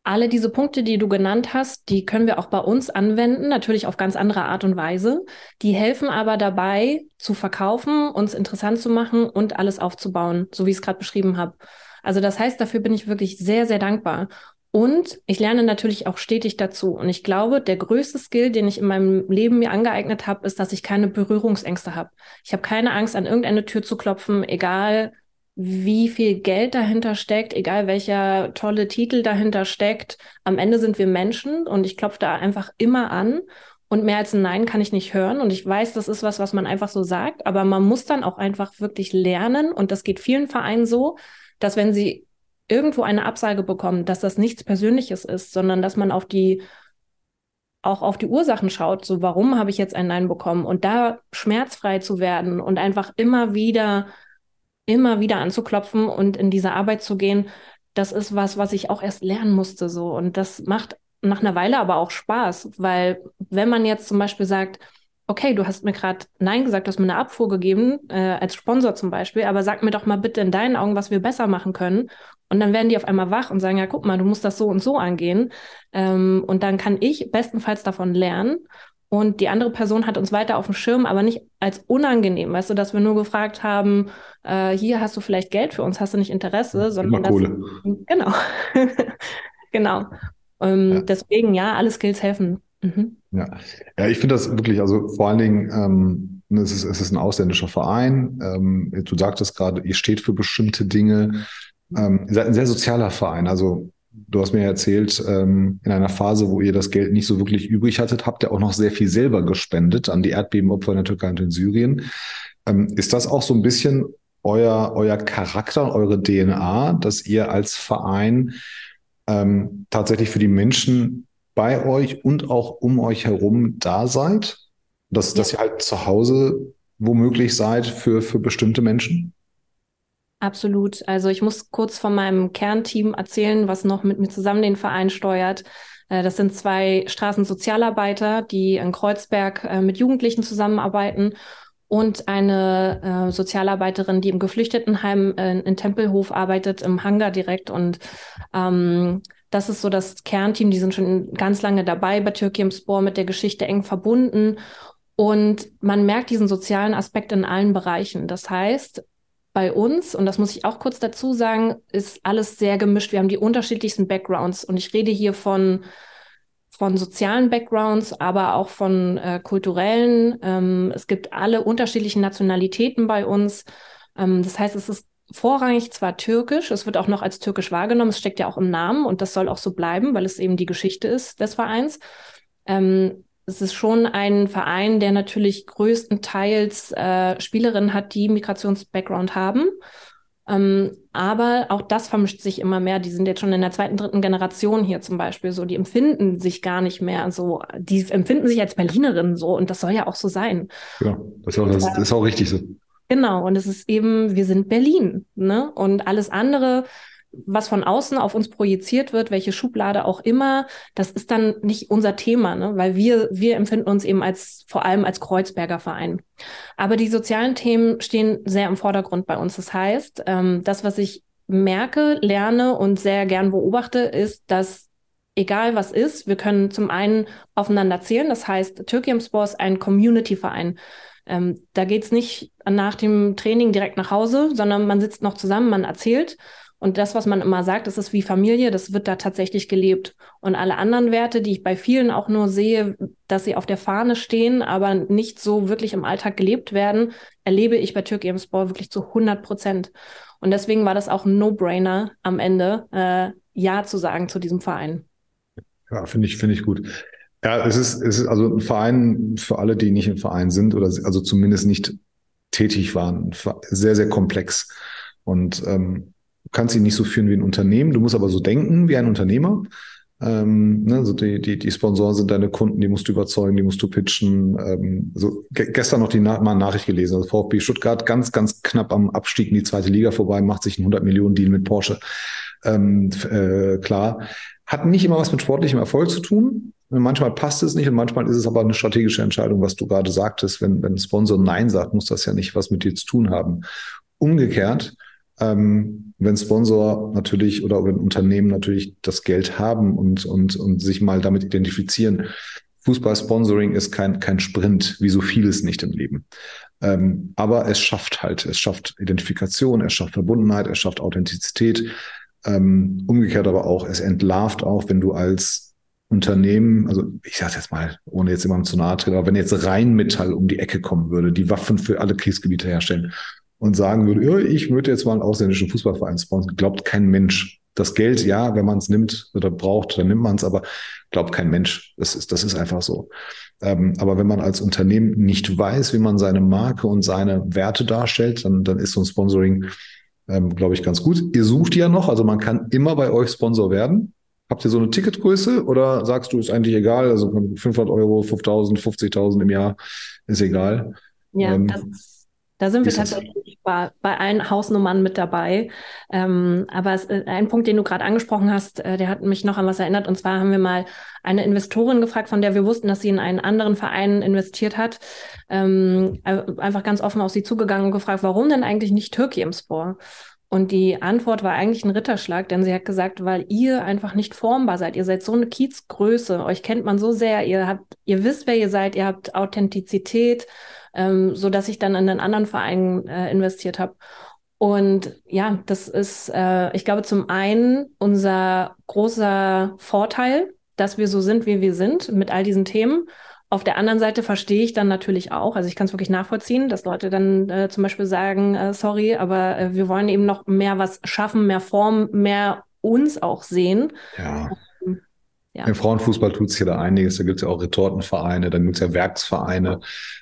Alle diese Punkte, die du genannt hast, die können wir auch bei uns anwenden, natürlich auf ganz andere Art und Weise. Die helfen aber dabei, zu verkaufen, uns interessant zu machen und alles aufzubauen, so wie ich es gerade beschrieben habe. Also das heißt, dafür bin ich wirklich sehr, sehr dankbar. Und ich lerne natürlich auch stetig dazu. Und ich glaube, der größte Skill, den ich in meinem Leben mir angeeignet habe, ist, dass ich keine Berührungsängste habe. Ich habe keine Angst, an irgendeine Tür zu klopfen, egal wie viel Geld dahinter steckt, egal welcher tolle Titel dahinter steckt. Am Ende sind wir Menschen und ich klopfe da einfach immer an. Und mehr als ein Nein kann ich nicht hören. Und ich weiß, das ist was, was man einfach so sagt. Aber man muss dann auch einfach wirklich lernen. Und das geht vielen Vereinen so, dass wenn sie irgendwo eine Absage bekommen, dass das nichts Persönliches ist, sondern dass man auf die auch auf die Ursachen schaut, so warum habe ich jetzt ein Nein bekommen und da schmerzfrei zu werden und einfach immer wieder, immer wieder anzuklopfen und in diese Arbeit zu gehen, das ist was, was ich auch erst lernen musste so und das macht nach einer Weile aber auch Spaß, weil wenn man jetzt zum Beispiel sagt, okay, du hast mir gerade Nein gesagt, du hast mir eine Abfuhr gegeben, äh, als Sponsor zum Beispiel, aber sag mir doch mal bitte in deinen Augen, was wir besser machen können. Und dann werden die auf einmal wach und sagen, ja, guck mal, du musst das so und so angehen. Ähm, und dann kann ich bestenfalls davon lernen. Und die andere Person hat uns weiter auf dem Schirm, aber nicht als unangenehm, weißt du, dass wir nur gefragt haben, äh, hier hast du vielleicht Geld für uns, hast du nicht Interesse, sondern Immer Kohle. genau, genau. Ähm, ja. Deswegen ja, alle Skills helfen. Mhm. Ja. ja, ich finde das wirklich, also vor allen Dingen, ähm, es, ist, es ist ein ausländischer Verein. Ähm, du sagtest gerade, ihr steht für bestimmte Dinge. Ähm, ihr seid ein sehr sozialer Verein. Also du hast mir erzählt, ähm, in einer Phase, wo ihr das Geld nicht so wirklich übrig hattet, habt ihr auch noch sehr viel selber gespendet an die Erdbebenopfer in der Türkei und in Syrien. Ähm, ist das auch so ein bisschen euer, euer Charakter, eure DNA, dass ihr als Verein ähm, tatsächlich für die Menschen bei euch und auch um euch herum da seid? Dass, ja. dass ihr halt zu Hause womöglich seid für, für bestimmte Menschen? Absolut. Also ich muss kurz von meinem Kernteam erzählen, was noch mit mir zusammen den Verein steuert. Äh, das sind zwei Straßensozialarbeiter, die in Kreuzberg äh, mit Jugendlichen zusammenarbeiten und eine äh, Sozialarbeiterin, die im Geflüchtetenheim in Tempelhof arbeitet, im Hangar direkt. Und ähm, das ist so das Kernteam, die sind schon ganz lange dabei bei Türkei Spor mit der Geschichte eng verbunden. Und man merkt diesen sozialen Aspekt in allen Bereichen. Das heißt, bei uns, und das muss ich auch kurz dazu sagen, ist alles sehr gemischt. Wir haben die unterschiedlichsten Backgrounds. Und ich rede hier von, von sozialen Backgrounds, aber auch von äh, kulturellen. Ähm, es gibt alle unterschiedlichen Nationalitäten bei uns. Ähm, das heißt, es ist vorrangig zwar türkisch, es wird auch noch als türkisch wahrgenommen, es steckt ja auch im Namen und das soll auch so bleiben, weil es eben die Geschichte ist des Vereins. Ähm, es ist schon ein Verein, der natürlich größtenteils äh, Spielerinnen hat, die Migrations-Background haben. Ähm, aber auch das vermischt sich immer mehr. Die sind jetzt schon in der zweiten, dritten Generation hier zum Beispiel so. Die empfinden sich gar nicht mehr so. Die empfinden sich als Berlinerinnen so und das soll ja auch so sein. Ja, das ist auch, das, das ist auch richtig so. Genau, und es ist eben, wir sind Berlin, ne? Und alles andere, was von außen auf uns projiziert wird, welche Schublade auch immer, das ist dann nicht unser Thema, ne? weil wir, wir empfinden uns eben als, vor allem als Kreuzberger Verein. Aber die sozialen Themen stehen sehr im Vordergrund bei uns. Das heißt, ähm, das, was ich merke, lerne und sehr gern beobachte, ist, dass egal was ist, wir können zum einen aufeinander zählen. Das heißt, Türkium Sport ist ein Community-Verein. Ähm, da geht's nicht nach dem Training direkt nach Hause, sondern man sitzt noch zusammen, man erzählt. Und das, was man immer sagt, das ist wie Familie, das wird da tatsächlich gelebt. Und alle anderen Werte, die ich bei vielen auch nur sehe, dass sie auf der Fahne stehen, aber nicht so wirklich im Alltag gelebt werden, erlebe ich bei Türkei Sport wirklich zu 100 Prozent. Und deswegen war das auch ein No-Brainer am Ende, äh, Ja zu sagen zu diesem Verein. Ja, finde ich, finde ich gut. Ja, es ist, es ist also ein Verein für alle, die nicht im Verein sind oder also zumindest nicht tätig waren, sehr, sehr komplex. Und ähm, du kannst ihn nicht so führen wie ein Unternehmen, du musst aber so denken wie ein Unternehmer. Ähm, ne, also die, die, die Sponsoren sind deine Kunden, die musst du überzeugen, die musst du pitchen. Ähm, so ge gestern noch die Na mal Nachricht gelesen. Also VfB Stuttgart ganz, ganz knapp am Abstieg in die zweite Liga vorbei, macht sich einen 100 Millionen Deal mit Porsche. Ähm, äh, klar. Hat nicht immer was mit sportlichem Erfolg zu tun. Manchmal passt es nicht und manchmal ist es aber eine strategische Entscheidung, was du gerade sagtest. Wenn, wenn ein Sponsor Nein sagt, muss das ja nicht was mit dir zu tun haben. Umgekehrt, ähm, wenn Sponsor natürlich oder wenn Unternehmen natürlich das Geld haben und, und, und sich mal damit identifizieren. Fußball-Sponsoring ist kein, kein Sprint, wie so vieles nicht im Leben. Ähm, aber es schafft halt, es schafft Identifikation, es schafft Verbundenheit, es schafft Authentizität. Ähm, umgekehrt aber auch, es entlarvt auch, wenn du als Unternehmen, also ich sage jetzt mal, ohne jetzt jemandem zu nahe treten, aber wenn jetzt Rheinmetall um die Ecke kommen würde, die Waffen für alle Kriegsgebiete herstellen und sagen würde, ja, ich würde jetzt mal einen ausländischen Fußballverein sponsern, glaubt kein Mensch. Das Geld, ja, wenn man es nimmt oder braucht, dann nimmt man es, aber glaubt kein Mensch. Das ist, das ist einfach so. Ähm, aber wenn man als Unternehmen nicht weiß, wie man seine Marke und seine Werte darstellt, dann, dann ist so ein Sponsoring, ähm, glaube ich, ganz gut. Ihr sucht ja noch, also man kann immer bei euch Sponsor werden. Habt ihr so eine Ticketgröße oder sagst du, ist eigentlich egal? Also 500 Euro, 5000, 50.000 im Jahr ist egal. Ja, ähm, das da sind wir tatsächlich bei, bei allen Hausnummern mit dabei. Ähm, aber es, äh, ein Punkt, den du gerade angesprochen hast, äh, der hat mich noch an was erinnert. Und zwar haben wir mal eine Investorin gefragt, von der wir wussten, dass sie in einen anderen Verein investiert hat. Ähm, einfach ganz offen auf sie zugegangen und gefragt, warum denn eigentlich nicht Türkei im Sport? Und die Antwort war eigentlich ein Ritterschlag, denn sie hat gesagt, weil ihr einfach nicht formbar seid. Ihr seid so eine Kiezgröße. Euch kennt man so sehr. Ihr habt, ihr wisst, wer ihr seid. Ihr habt Authentizität ähm, so dass ich dann in einen anderen Verein äh, investiert habe. Und ja, das ist, äh, ich glaube, zum einen unser großer Vorteil, dass wir so sind, wie wir sind, mit all diesen Themen. Auf der anderen Seite verstehe ich dann natürlich auch, also ich kann es wirklich nachvollziehen, dass Leute dann äh, zum Beispiel sagen, äh, sorry, aber äh, wir wollen eben noch mehr was schaffen, mehr Form, mehr uns auch sehen. Ja. Ja. Im Frauenfußball tut sich ja da einiges. Da gibt es ja auch Retortenvereine, dann gibt es ja Werksvereine.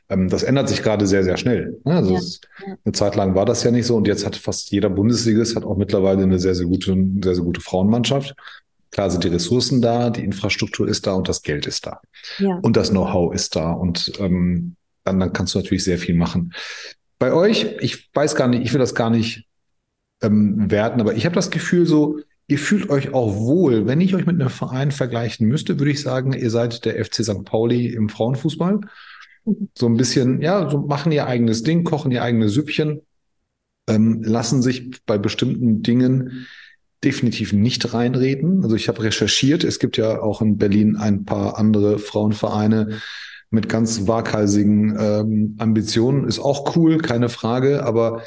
Ähm, das ändert sich gerade sehr, sehr schnell. Ne? Also ja. es, eine Zeit lang war das ja nicht so und jetzt hat fast jeder Bundesligist hat auch mittlerweile eine sehr, sehr gute, sehr, sehr gute Frauenmannschaft. Klar sind die Ressourcen da, die Infrastruktur ist da und das Geld ist da. Ja. Und das Know-how ist da. Und ähm, dann, dann kannst du natürlich sehr viel machen. Bei euch, ich weiß gar nicht, ich will das gar nicht ähm, werten, aber ich habe das Gefühl so, ihr fühlt euch auch wohl. Wenn ich euch mit einem Verein vergleichen müsste, würde ich sagen, ihr seid der FC St. Pauli im Frauenfußball. So ein bisschen, ja, so machen ihr eigenes Ding, kochen ihr eigene Süppchen, ähm, lassen sich bei bestimmten Dingen definitiv nicht reinreden. Also ich habe recherchiert, es gibt ja auch in Berlin ein paar andere Frauenvereine mit ganz waghalsigen ähm, Ambitionen. Ist auch cool, keine Frage, aber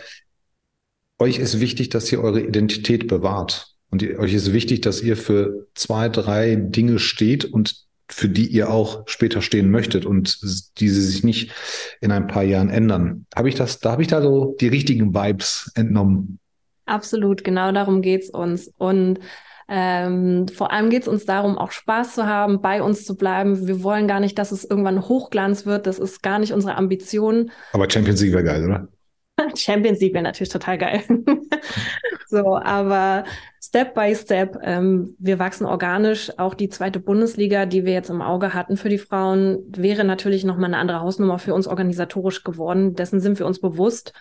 euch ist wichtig, dass ihr eure Identität bewahrt. Und euch ist wichtig, dass ihr für zwei, drei Dinge steht und für die ihr auch später stehen möchtet und diese sich nicht in ein paar Jahren ändern. Habe ich das, da habe ich da so die richtigen Vibes entnommen. Absolut, genau darum geht's uns. Und ähm, vor allem geht's uns darum, auch Spaß zu haben, bei uns zu bleiben. Wir wollen gar nicht, dass es irgendwann Hochglanz wird. Das ist gar nicht unsere Ambition. Aber Champions League wäre geil, oder? Champions League wäre natürlich total geil. so, aber Step by Step, ähm, wir wachsen organisch. Auch die zweite Bundesliga, die wir jetzt im Auge hatten für die Frauen, wäre natürlich nochmal eine andere Hausnummer für uns organisatorisch geworden. Dessen sind wir uns bewusst.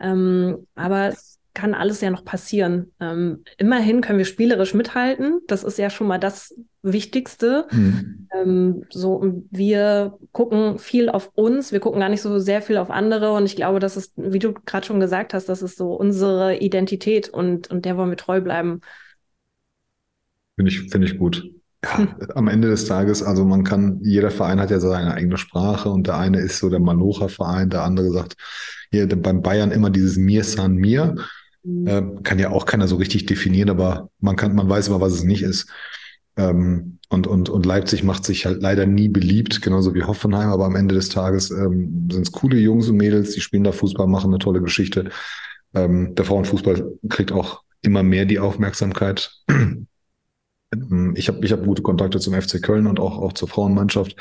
Ähm, aber es kann alles ja noch passieren. Ähm, immerhin können wir spielerisch mithalten. Das ist ja schon mal das Wichtigste. Mhm. Ähm, so, wir gucken viel auf uns. Wir gucken gar nicht so sehr viel auf andere. Und ich glaube, das ist, wie du gerade schon gesagt hast, das ist so unsere Identität und, und der wollen wir treu bleiben. Finde ich, finde ich gut. ja, am Ende des Tages, also man kann, jeder Verein hat ja seine eigene Sprache und der eine ist so der Malocha-Verein, der andere sagt, hier beim Bayern immer dieses Mir San Mir. Mhm. Äh, kann ja auch keiner so richtig definieren, aber man kann, man weiß immer, was es nicht ist. Ähm, und, und, und Leipzig macht sich halt leider nie beliebt, genauso wie Hoffenheim, aber am Ende des Tages ähm, sind es coole Jungs und Mädels, die spielen da Fußball, machen eine tolle Geschichte. Ähm, der Frauenfußball kriegt auch immer mehr die Aufmerksamkeit. Ähm, ich habe ich hab gute Kontakte zum FC Köln und auch, auch zur Frauenmannschaft,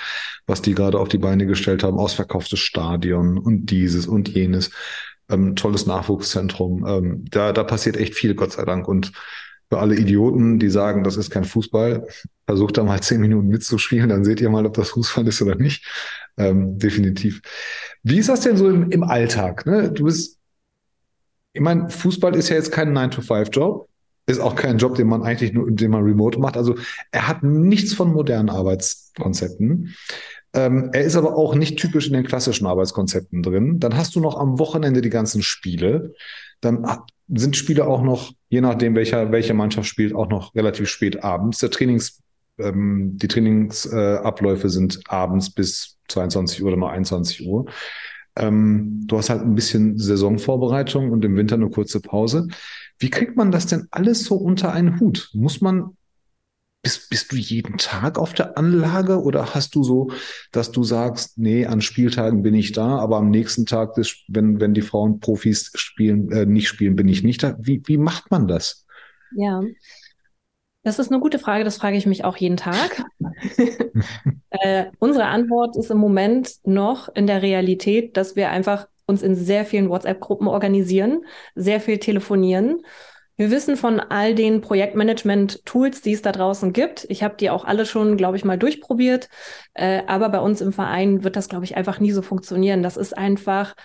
was die gerade auf die Beine gestellt haben, ausverkauftes Stadion und dieses und jenes. Ähm, tolles Nachwuchszentrum. Ähm, da, da passiert echt viel, Gott sei Dank. Und für alle Idioten, die sagen, das ist kein Fußball, versucht da mal zehn Minuten mitzuspielen, dann seht ihr mal, ob das Fußball ist oder nicht. Ähm, definitiv. Wie ist das denn so im, im Alltag? Ne? Du bist, ich meine, Fußball ist ja jetzt kein 9-to-5-Job, ist auch kein Job, den man eigentlich nur, den man remote macht. Also er hat nichts von modernen Arbeitskonzepten. Ähm, er ist aber auch nicht typisch in den klassischen Arbeitskonzepten drin. Dann hast du noch am Wochenende die ganzen Spiele. Dann sind Spiele auch noch, je nachdem, welcher, welche Mannschaft spielt, auch noch relativ spät abends. Der Trainings, ähm, die Trainingsabläufe äh, sind abends bis 22 Uhr oder noch 21 Uhr. Ähm, du hast halt ein bisschen Saisonvorbereitung und im Winter eine kurze Pause. Wie kriegt man das denn alles so unter einen Hut? Muss man bist, bist du jeden Tag auf der Anlage oder hast du so, dass du sagst, nee, an Spieltagen bin ich da, aber am nächsten Tag, wenn, wenn die Frauen Profis spielen, äh, nicht spielen, bin ich nicht da? Wie, wie macht man das? Ja, das ist eine gute Frage, das frage ich mich auch jeden Tag. äh, unsere Antwort ist im Moment noch in der Realität, dass wir einfach uns in sehr vielen WhatsApp-Gruppen organisieren, sehr viel telefonieren wir wissen von all den Projektmanagement-Tools, die es da draußen gibt. Ich habe die auch alle schon, glaube ich, mal durchprobiert. Äh, aber bei uns im Verein wird das, glaube ich, einfach nie so funktionieren. Das ist einfach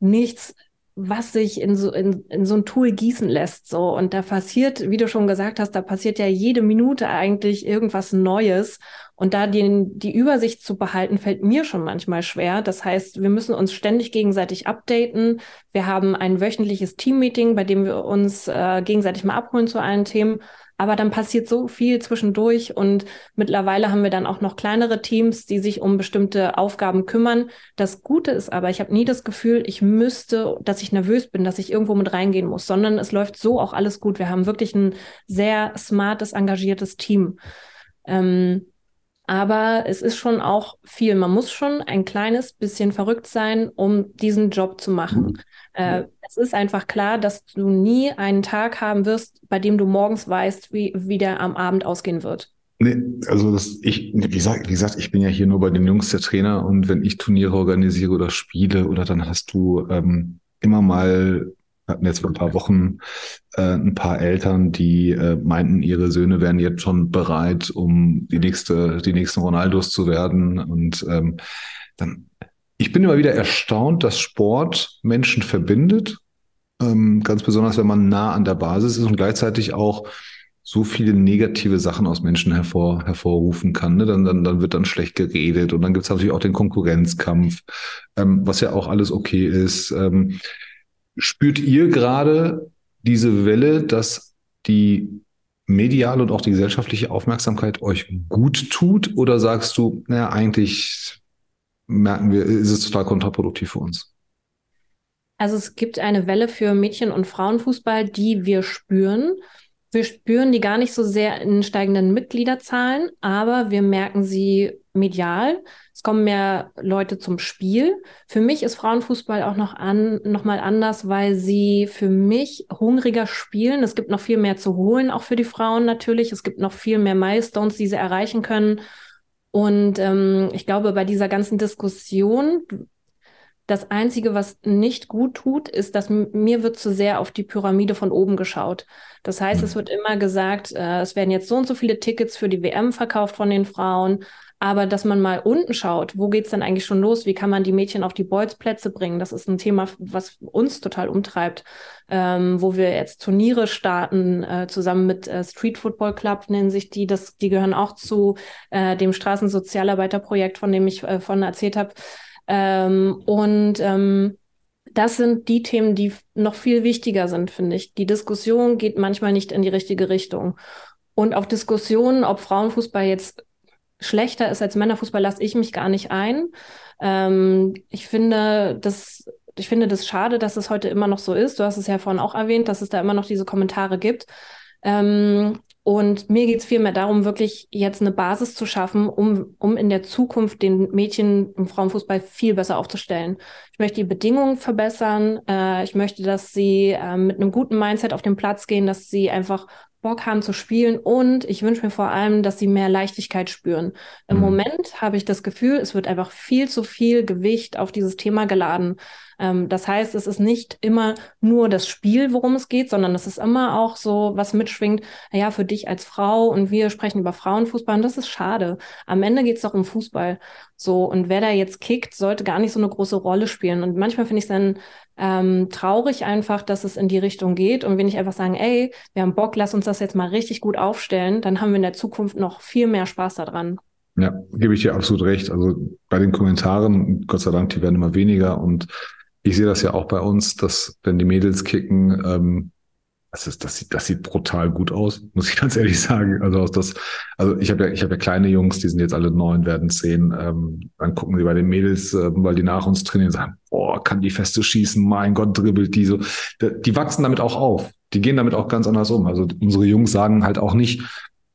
nichts, was sich in so, in, in so ein Tool gießen lässt. So. Und da passiert, wie du schon gesagt hast, da passiert ja jede Minute eigentlich irgendwas Neues. Und da die, die Übersicht zu behalten, fällt mir schon manchmal schwer. Das heißt, wir müssen uns ständig gegenseitig updaten. Wir haben ein wöchentliches Teammeeting, bei dem wir uns äh, gegenseitig mal abholen zu allen Themen. Aber dann passiert so viel zwischendurch und mittlerweile haben wir dann auch noch kleinere Teams, die sich um bestimmte Aufgaben kümmern. Das Gute ist aber, ich habe nie das Gefühl, ich müsste, dass ich nervös bin, dass ich irgendwo mit reingehen muss, sondern es läuft so auch alles gut. Wir haben wirklich ein sehr smartes, engagiertes Team. Ähm, aber es ist schon auch viel. Man muss schon ein kleines bisschen verrückt sein, um diesen Job zu machen. Mhm. Äh, es ist einfach klar, dass du nie einen Tag haben wirst, bei dem du morgens weißt, wie, wie der am Abend ausgehen wird. Nee, also das, ich, wie gesagt, wie gesagt, ich bin ja hier nur bei den Jungs der Trainer und wenn ich Turniere organisiere oder spiele oder dann hast du ähm, immer mal hatten jetzt vor ein paar Wochen äh, ein paar Eltern, die äh, meinten, ihre Söhne wären jetzt schon bereit, um die nächste, die nächsten Ronaldos zu werden. Und ähm, dann, ich bin immer wieder erstaunt, dass Sport Menschen verbindet, ähm, ganz besonders wenn man nah an der Basis ist und gleichzeitig auch so viele negative Sachen aus Menschen hervor, hervorrufen kann. Ne? Dann, dann, dann wird dann schlecht geredet und dann gibt es natürlich auch den Konkurrenzkampf, ähm, was ja auch alles okay ist. Ähm, Spürt ihr gerade diese Welle, dass die mediale und auch die gesellschaftliche Aufmerksamkeit euch gut tut? Oder sagst du, naja, eigentlich merken wir, ist es total kontraproduktiv für uns? Also es gibt eine Welle für Mädchen- und Frauenfußball, die wir spüren. Wir spüren die gar nicht so sehr in steigenden Mitgliederzahlen, aber wir merken sie medial. Es kommen mehr Leute zum Spiel. Für mich ist Frauenfußball auch noch an, noch mal anders, weil sie für mich hungriger spielen. Es gibt noch viel mehr zu holen, auch für die Frauen natürlich. Es gibt noch viel mehr Milestones, die sie erreichen können. Und ähm, ich glaube, bei dieser ganzen Diskussion, das Einzige, was nicht gut tut, ist, dass mir wird zu sehr auf die Pyramide von oben geschaut. Das heißt, es mhm. wird immer gesagt, äh, es werden jetzt so und so viele Tickets für die WM verkauft von den Frauen. Aber dass man mal unten schaut, wo geht's denn eigentlich schon los? Wie kann man die Mädchen auf die Bolzplätze bringen? Das ist ein Thema, was uns total umtreibt, ähm, wo wir jetzt Turniere starten, äh, zusammen mit äh, Street Football Club nennen sich die. Das, die gehören auch zu äh, dem Straßensozialarbeiterprojekt, von dem ich äh, von erzählt habe. Ähm, und ähm, das sind die Themen, die noch viel wichtiger sind, finde ich. Die Diskussion geht manchmal nicht in die richtige Richtung. Und auf Diskussionen, ob Frauenfußball jetzt schlechter ist als Männerfußball, lasse ich mich gar nicht ein. Ähm, ich finde, das ich finde das schade, dass es heute immer noch so ist. Du hast es ja vorhin auch erwähnt, dass es da immer noch diese Kommentare gibt. Ähm, und mir geht es vielmehr darum, wirklich jetzt eine Basis zu schaffen, um, um in der Zukunft den Mädchen im Frauenfußball viel besser aufzustellen. Ich möchte die Bedingungen verbessern. Äh, ich möchte, dass sie äh, mit einem guten Mindset auf den Platz gehen, dass sie einfach Bock haben zu spielen und ich wünsche mir vor allem, dass sie mehr Leichtigkeit spüren. Im mhm. Moment habe ich das Gefühl, es wird einfach viel zu viel Gewicht auf dieses Thema geladen. Ähm, das heißt, es ist nicht immer nur das Spiel, worum es geht, sondern es ist immer auch so, was mitschwingt, ja, für dich als Frau und wir sprechen über Frauenfußball und das ist schade. Am Ende geht es doch um Fußball. So, und wer da jetzt kickt, sollte gar nicht so eine große Rolle spielen. Und manchmal finde ich es dann ähm, traurig einfach, dass es in die Richtung geht. Und wenn ich einfach sagen, ey, wir haben Bock, lass uns das jetzt mal richtig gut aufstellen, dann haben wir in der Zukunft noch viel mehr Spaß daran. Ja, gebe ich dir absolut recht. Also bei den Kommentaren, Gott sei Dank, die werden immer weniger und ich sehe das ja auch bei uns, dass wenn die Mädels kicken, ähm, das, ist, das, sieht, das sieht brutal gut aus, muss ich ganz ehrlich sagen. Also aus das, also ich habe ja, ich habe ja kleine Jungs, die sind jetzt alle neun, werden zehn. Ähm, dann gucken sie bei den Mädels, äh, weil die nach uns trainieren, sagen, boah, kann die feste schießen, mein Gott, dribbelt die so. Die wachsen damit auch auf. Die gehen damit auch ganz anders um. Also unsere Jungs sagen halt auch nicht,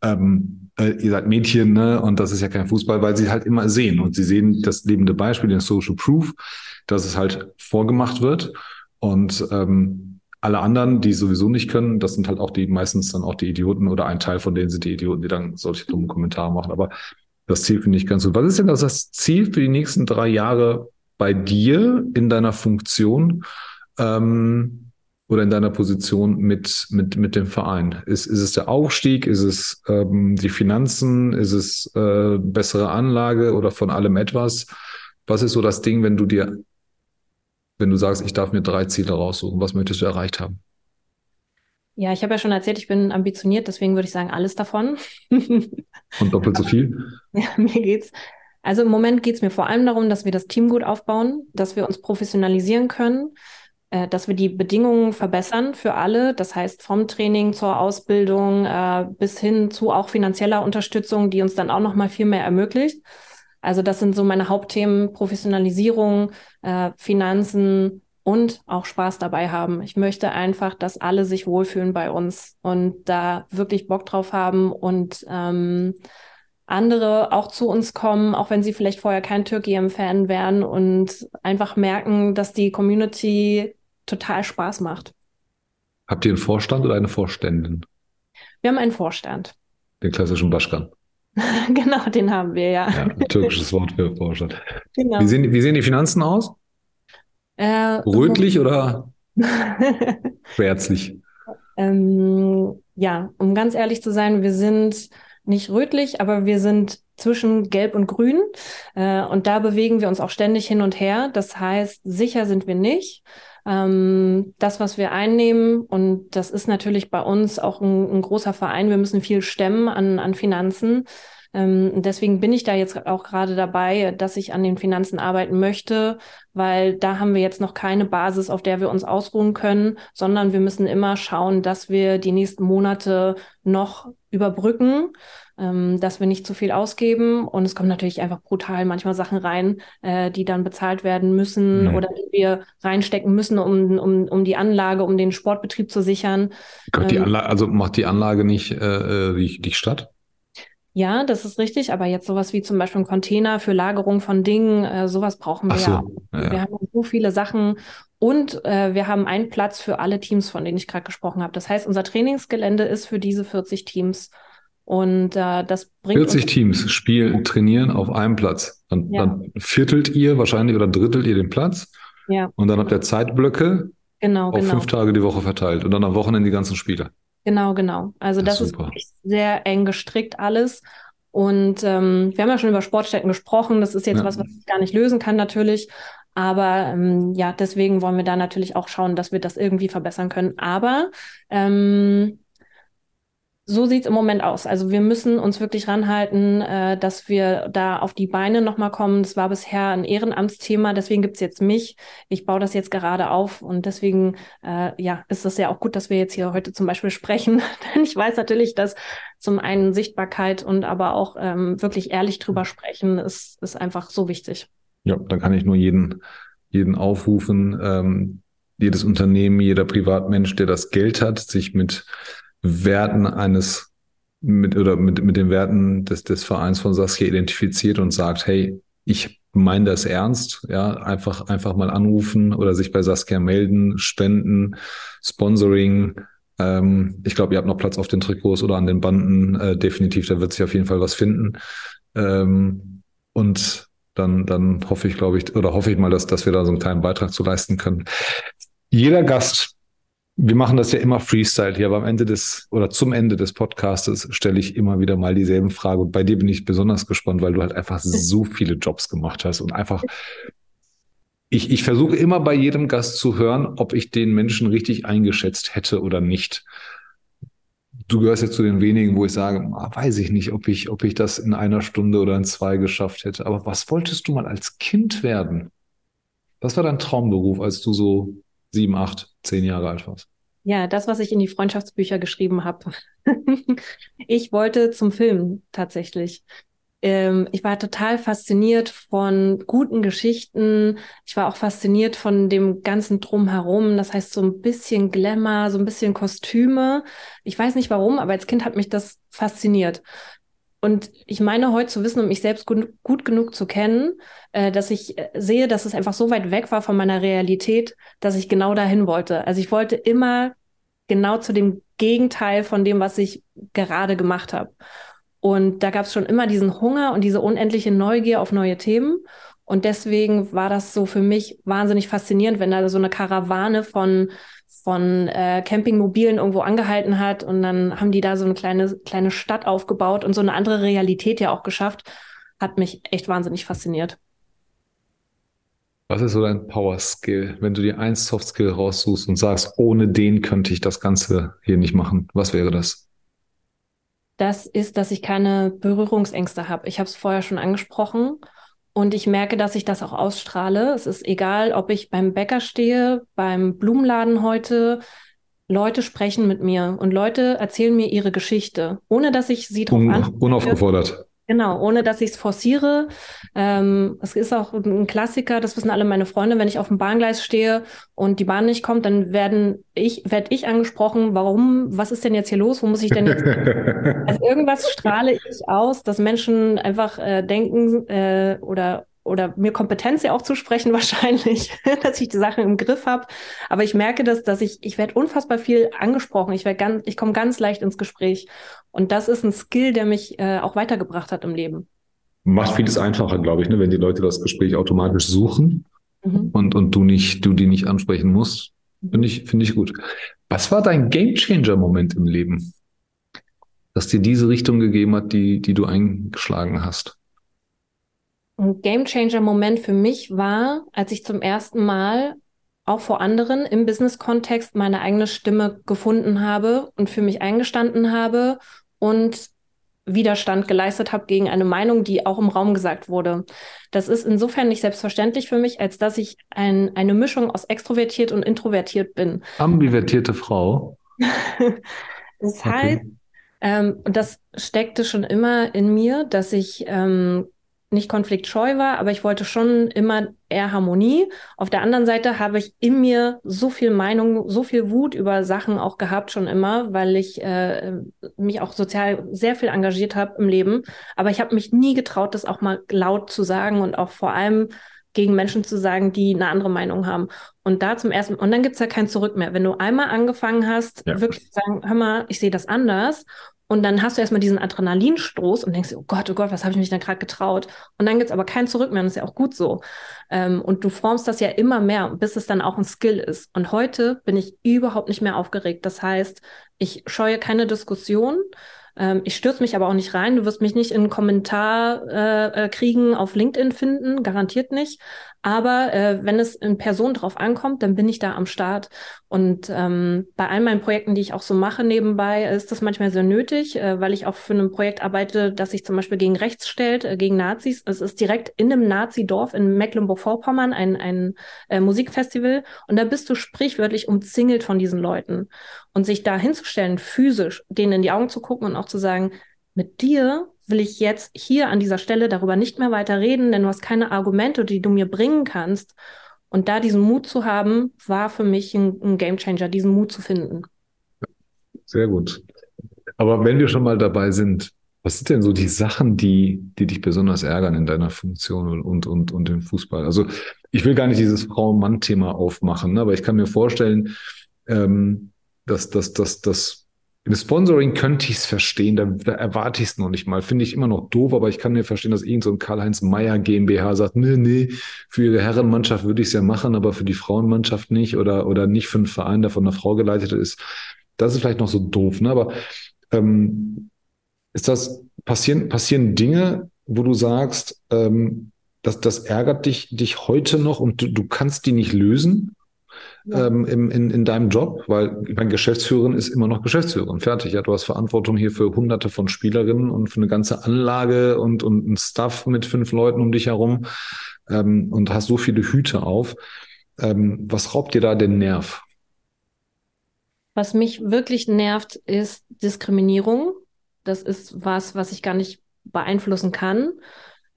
ähm, äh, ihr seid Mädchen, ne? Und das ist ja kein Fußball, weil sie halt immer sehen und sie sehen das lebende Beispiel, den Social Proof dass es halt vorgemacht wird. Und ähm, alle anderen, die sowieso nicht können, das sind halt auch die meistens dann auch die Idioten oder ein Teil von denen sind die Idioten, die dann solche dummen Kommentare machen. Aber das Ziel finde ich ganz gut. Was ist denn das, das Ziel für die nächsten drei Jahre bei dir in deiner Funktion ähm, oder in deiner Position mit, mit, mit dem Verein? Ist, ist es der Aufstieg? Ist es ähm, die Finanzen? Ist es äh, bessere Anlage oder von allem etwas? Was ist so das Ding, wenn du dir wenn du sagst, ich darf mir drei Ziele raussuchen, was möchtest du erreicht haben? Ja, ich habe ja schon erzählt, ich bin ambitioniert, deswegen würde ich sagen, alles davon. Und doppelt so viel? Ja, mir geht's. Also im Moment geht es mir vor allem darum, dass wir das Team gut aufbauen, dass wir uns professionalisieren können, äh, dass wir die Bedingungen verbessern für alle. Das heißt, vom Training zur Ausbildung äh, bis hin zu auch finanzieller Unterstützung, die uns dann auch noch mal viel mehr ermöglicht. Also das sind so meine Hauptthemen, Professionalisierung, äh, Finanzen und auch Spaß dabei haben. Ich möchte einfach, dass alle sich wohlfühlen bei uns und da wirklich Bock drauf haben und ähm, andere auch zu uns kommen, auch wenn sie vielleicht vorher kein Türkei-Fan wären und einfach merken, dass die Community total Spaß macht. Habt ihr einen Vorstand oder eine Vorständin? Wir haben einen Vorstand. Den klassischen Baschkan. genau, den haben wir, ja. ja türkisches Wort für Vorstand. Genau. Wie, sehen, wie sehen die Finanzen aus? Äh, Rötlich oder schwärzlich? Ähm, ja, um ganz ehrlich zu sein, wir sind nicht rötlich, aber wir sind zwischen Gelb und Grün. Äh, und da bewegen wir uns auch ständig hin und her. Das heißt, sicher sind wir nicht ähm, das, was wir einnehmen, und das ist natürlich bei uns auch ein, ein großer Verein, wir müssen viel stemmen an, an Finanzen. Ähm, deswegen bin ich da jetzt auch gerade dabei, dass ich an den Finanzen arbeiten möchte, weil da haben wir jetzt noch keine Basis, auf der wir uns ausruhen können, sondern wir müssen immer schauen, dass wir die nächsten Monate noch überbrücken ähm, dass wir nicht zu viel ausgeben. Und es kommen natürlich einfach brutal manchmal Sachen rein, äh, die dann bezahlt werden müssen mhm. oder die wir reinstecken müssen, um, um, um die Anlage, um den Sportbetrieb zu sichern. Gott, die ähm, Anlage, also macht die Anlage nicht äh, äh, die, die Stadt? Ja, das ist richtig, aber jetzt sowas wie zum Beispiel ein Container für Lagerung von Dingen, äh, sowas brauchen wir so, ja. ja. Wir haben so viele Sachen und äh, wir haben einen Platz für alle Teams, von denen ich gerade gesprochen habe. Das heißt, unser Trainingsgelände ist für diese 40 Teams und äh, das bringt 40 Teams spielen, trainieren auf einem Platz. Dann, ja. dann, viertelt ihr wahrscheinlich oder drittelt ihr den Platz. Ja. Und dann habt ihr Zeitblöcke genau, auf genau. fünf Tage die Woche verteilt und dann am Wochenende die ganzen Spiele. Genau, genau. Also das, das ist, ist sehr eng gestrickt alles. Und ähm, wir haben ja schon über Sportstätten gesprochen. Das ist jetzt ja. was, was ich gar nicht lösen kann natürlich. Aber ähm, ja, deswegen wollen wir da natürlich auch schauen, dass wir das irgendwie verbessern können. Aber ähm, so sieht's im Moment aus. Also wir müssen uns wirklich ranhalten, äh, dass wir da auf die Beine nochmal kommen. Das war bisher ein Ehrenamtsthema, deswegen gibt's jetzt mich. Ich baue das jetzt gerade auf und deswegen äh, ja, ist es ja auch gut, dass wir jetzt hier heute zum Beispiel sprechen. Denn ich weiß natürlich, dass zum einen Sichtbarkeit und aber auch ähm, wirklich ehrlich drüber sprechen, ist, ist einfach so wichtig. Ja, dann kann ich nur jeden, jeden aufrufen, ähm, jedes Unternehmen, jeder Privatmensch, der das Geld hat, sich mit Werten eines mit oder mit, mit den Werten des, des Vereins von Saskia identifiziert und sagt, hey, ich meine das ernst, ja, einfach, einfach mal anrufen oder sich bei Saskia melden, spenden, Sponsoring. Ähm, ich glaube, ihr habt noch Platz auf den Trikots oder an den Banden, äh, definitiv, da wird sich auf jeden Fall was finden. Ähm, und dann, dann hoffe ich, glaube ich, oder hoffe ich mal, dass, dass wir da so einen kleinen Beitrag zu leisten können. Jeder Gast wir machen das ja immer Freestyle hier, aber am Ende des oder zum Ende des Podcastes stelle ich immer wieder mal dieselben Fragen. Und bei dir bin ich besonders gespannt, weil du halt einfach so viele Jobs gemacht hast und einfach ich, ich versuche immer bei jedem Gast zu hören, ob ich den Menschen richtig eingeschätzt hätte oder nicht. Du gehörst jetzt zu den wenigen, wo ich sage, ah, weiß ich nicht, ob ich, ob ich das in einer Stunde oder in zwei geschafft hätte. Aber was wolltest du mal als Kind werden? Was war dein Traumberuf, als du so sieben, acht, zehn Jahre alt warst? Ja, das, was ich in die Freundschaftsbücher geschrieben habe. ich wollte zum Film tatsächlich. Ähm, ich war total fasziniert von guten Geschichten. Ich war auch fasziniert von dem ganzen Drumherum. Das heißt, so ein bisschen Glamour, so ein bisschen Kostüme. Ich weiß nicht warum, aber als Kind hat mich das fasziniert. Und ich meine heute zu wissen, um mich selbst gut, gut genug zu kennen, äh, dass ich äh, sehe, dass es einfach so weit weg war von meiner Realität, dass ich genau dahin wollte. Also ich wollte immer genau zu dem Gegenteil von dem, was ich gerade gemacht habe. Und da gab es schon immer diesen Hunger und diese unendliche Neugier auf neue Themen. Und deswegen war das so für mich wahnsinnig faszinierend, wenn da so eine Karawane von von äh, Campingmobilen irgendwo angehalten hat und dann haben die da so eine kleine, kleine Stadt aufgebaut und so eine andere Realität ja auch geschafft, hat mich echt wahnsinnig fasziniert. Was ist so dein Power Skill, wenn du dir ein Soft Skill raussuchst und sagst, ohne den könnte ich das Ganze hier nicht machen? Was wäre das? Das ist, dass ich keine Berührungsängste habe. Ich habe es vorher schon angesprochen. Und ich merke, dass ich das auch ausstrahle. Es ist egal, ob ich beim Bäcker stehe, beim Blumenladen heute. Leute sprechen mit mir und Leute erzählen mir ihre Geschichte, ohne dass ich sie drauf Un Unaufgefordert. Genau, ohne dass ich es forciere. Ähm, es ist auch ein Klassiker, das wissen alle meine Freunde, wenn ich auf dem Bahngleis stehe und die Bahn nicht kommt, dann werden ich, werde ich angesprochen, warum, was ist denn jetzt hier los, wo muss ich denn jetzt? also irgendwas strahle ich aus, dass Menschen einfach äh, denken äh, oder oder mir Kompetenz ja auch zusprechen wahrscheinlich, dass ich die Sachen im Griff habe. Aber ich merke das, dass ich, ich werde unfassbar viel angesprochen. Ich werde ganz, ich komme ganz leicht ins Gespräch. Und das ist ein Skill, der mich äh, auch weitergebracht hat im Leben. Macht vieles einfacher, glaube ich, ne, wenn die Leute das Gespräch automatisch suchen mhm. und, und du nicht, du die nicht ansprechen musst. Finde ich, finde ich gut. Was war dein Gamechanger-Moment im Leben? Das dir diese Richtung gegeben hat, die, die du eingeschlagen hast? Ein Gamechanger-Moment für mich war, als ich zum ersten Mal auch vor anderen im Business-Kontext meine eigene Stimme gefunden habe und für mich eingestanden habe und Widerstand geleistet habe gegen eine Meinung, die auch im Raum gesagt wurde. Das ist insofern nicht selbstverständlich für mich, als dass ich ein, eine Mischung aus extrovertiert und introvertiert bin. Ambivertierte Frau. das heißt, okay. ähm, das steckte schon immer in mir, dass ich ähm, nicht konfliktscheu war, aber ich wollte schon immer eher Harmonie. Auf der anderen Seite habe ich in mir so viel Meinung, so viel Wut über Sachen auch gehabt schon immer, weil ich äh, mich auch sozial sehr viel engagiert habe im Leben. Aber ich habe mich nie getraut, das auch mal laut zu sagen und auch vor allem gegen Menschen zu sagen, die eine andere Meinung haben. Und da zum ersten, und dann gibt's ja kein Zurück mehr. Wenn du einmal angefangen hast, ja. wirklich zu sagen, hör mal, ich sehe das anders und dann hast du erstmal diesen Adrenalinstoß und denkst, oh Gott, oh Gott, was habe ich mich denn gerade getraut? Und dann gibt es aber kein Zurück mehr und das ist ja auch gut so. Ähm, und du formst das ja immer mehr, bis es dann auch ein Skill ist. Und heute bin ich überhaupt nicht mehr aufgeregt. Das heißt, ich scheue keine Diskussion. Ähm, ich stürze mich aber auch nicht rein. Du wirst mich nicht in einen Kommentar äh, äh, kriegen auf LinkedIn finden, garantiert nicht. Aber äh, wenn es in Person drauf ankommt, dann bin ich da am Start. Und ähm, bei all meinen Projekten, die ich auch so mache nebenbei, ist das manchmal sehr nötig, äh, weil ich auch für ein Projekt arbeite, das sich zum Beispiel gegen rechts stellt, äh, gegen Nazis. Es ist direkt in einem Nazi-Dorf in Mecklenburg-Vorpommern ein, ein äh, Musikfestival. Und da bist du sprichwörtlich umzingelt von diesen Leuten. Und sich da hinzustellen, physisch, denen in die Augen zu gucken und auch zu sagen, mit dir will ich jetzt hier an dieser Stelle darüber nicht mehr weiter reden, denn du hast keine Argumente, die du mir bringen kannst. Und da diesen Mut zu haben, war für mich ein, ein Gamechanger, diesen Mut zu finden. Sehr gut. Aber wenn wir schon mal dabei sind, was sind denn so die Sachen, die, die dich besonders ärgern in deiner Funktion und, und, und im Fußball? Also ich will gar nicht dieses Frau-Mann-Thema aufmachen, ne, aber ich kann mir vorstellen, ähm, dass, dass, dass, dass im Sponsoring könnte ich es verstehen, da, da erwarte ich es noch nicht mal. Finde ich immer noch doof, aber ich kann mir verstehen, dass irgend so ein Karl-Heinz Meyer GmbH sagt, nee, nee, für ihre Herrenmannschaft würde ich es ja machen, aber für die Frauenmannschaft nicht oder, oder nicht für einen Verein, der von einer Frau geleitet ist. Das ist vielleicht noch so doof, ne? Aber ähm, ist das, passieren, passieren Dinge, wo du sagst, ähm, dass das ärgert dich, dich heute noch und du, du kannst die nicht lösen? Ja. ähm, im, in, in deinem Job, weil ich meine, Geschäftsführerin ist immer noch Geschäftsführerin, fertig. Ja, du hast Verantwortung hier für hunderte von Spielerinnen und für eine ganze Anlage und, und ein Staff mit fünf Leuten um dich herum ähm, und hast so viele Hüte auf. Ähm, was raubt dir da den Nerv? Was mich wirklich nervt, ist Diskriminierung. Das ist was, was ich gar nicht beeinflussen kann.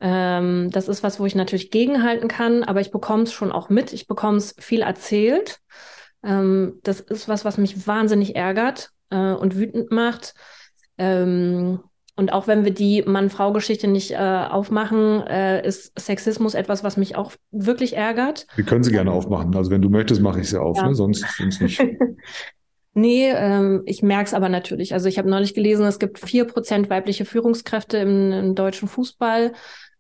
Ähm, das ist was, wo ich natürlich gegenhalten kann, aber ich bekomme es schon auch mit. Ich bekomme es viel erzählt. Ähm, das ist was, was mich wahnsinnig ärgert äh, und wütend macht. Ähm, und auch wenn wir die Mann-Frau-Geschichte nicht äh, aufmachen, äh, ist Sexismus etwas, was mich auch wirklich ärgert. Wir können sie gerne aufmachen. Also wenn du möchtest, mache ich sie auf, ja. ne? sonst, sonst nicht. Nee, ähm, ich merke es aber natürlich. Also ich habe neulich gelesen, es gibt vier Prozent weibliche Führungskräfte im, im deutschen Fußball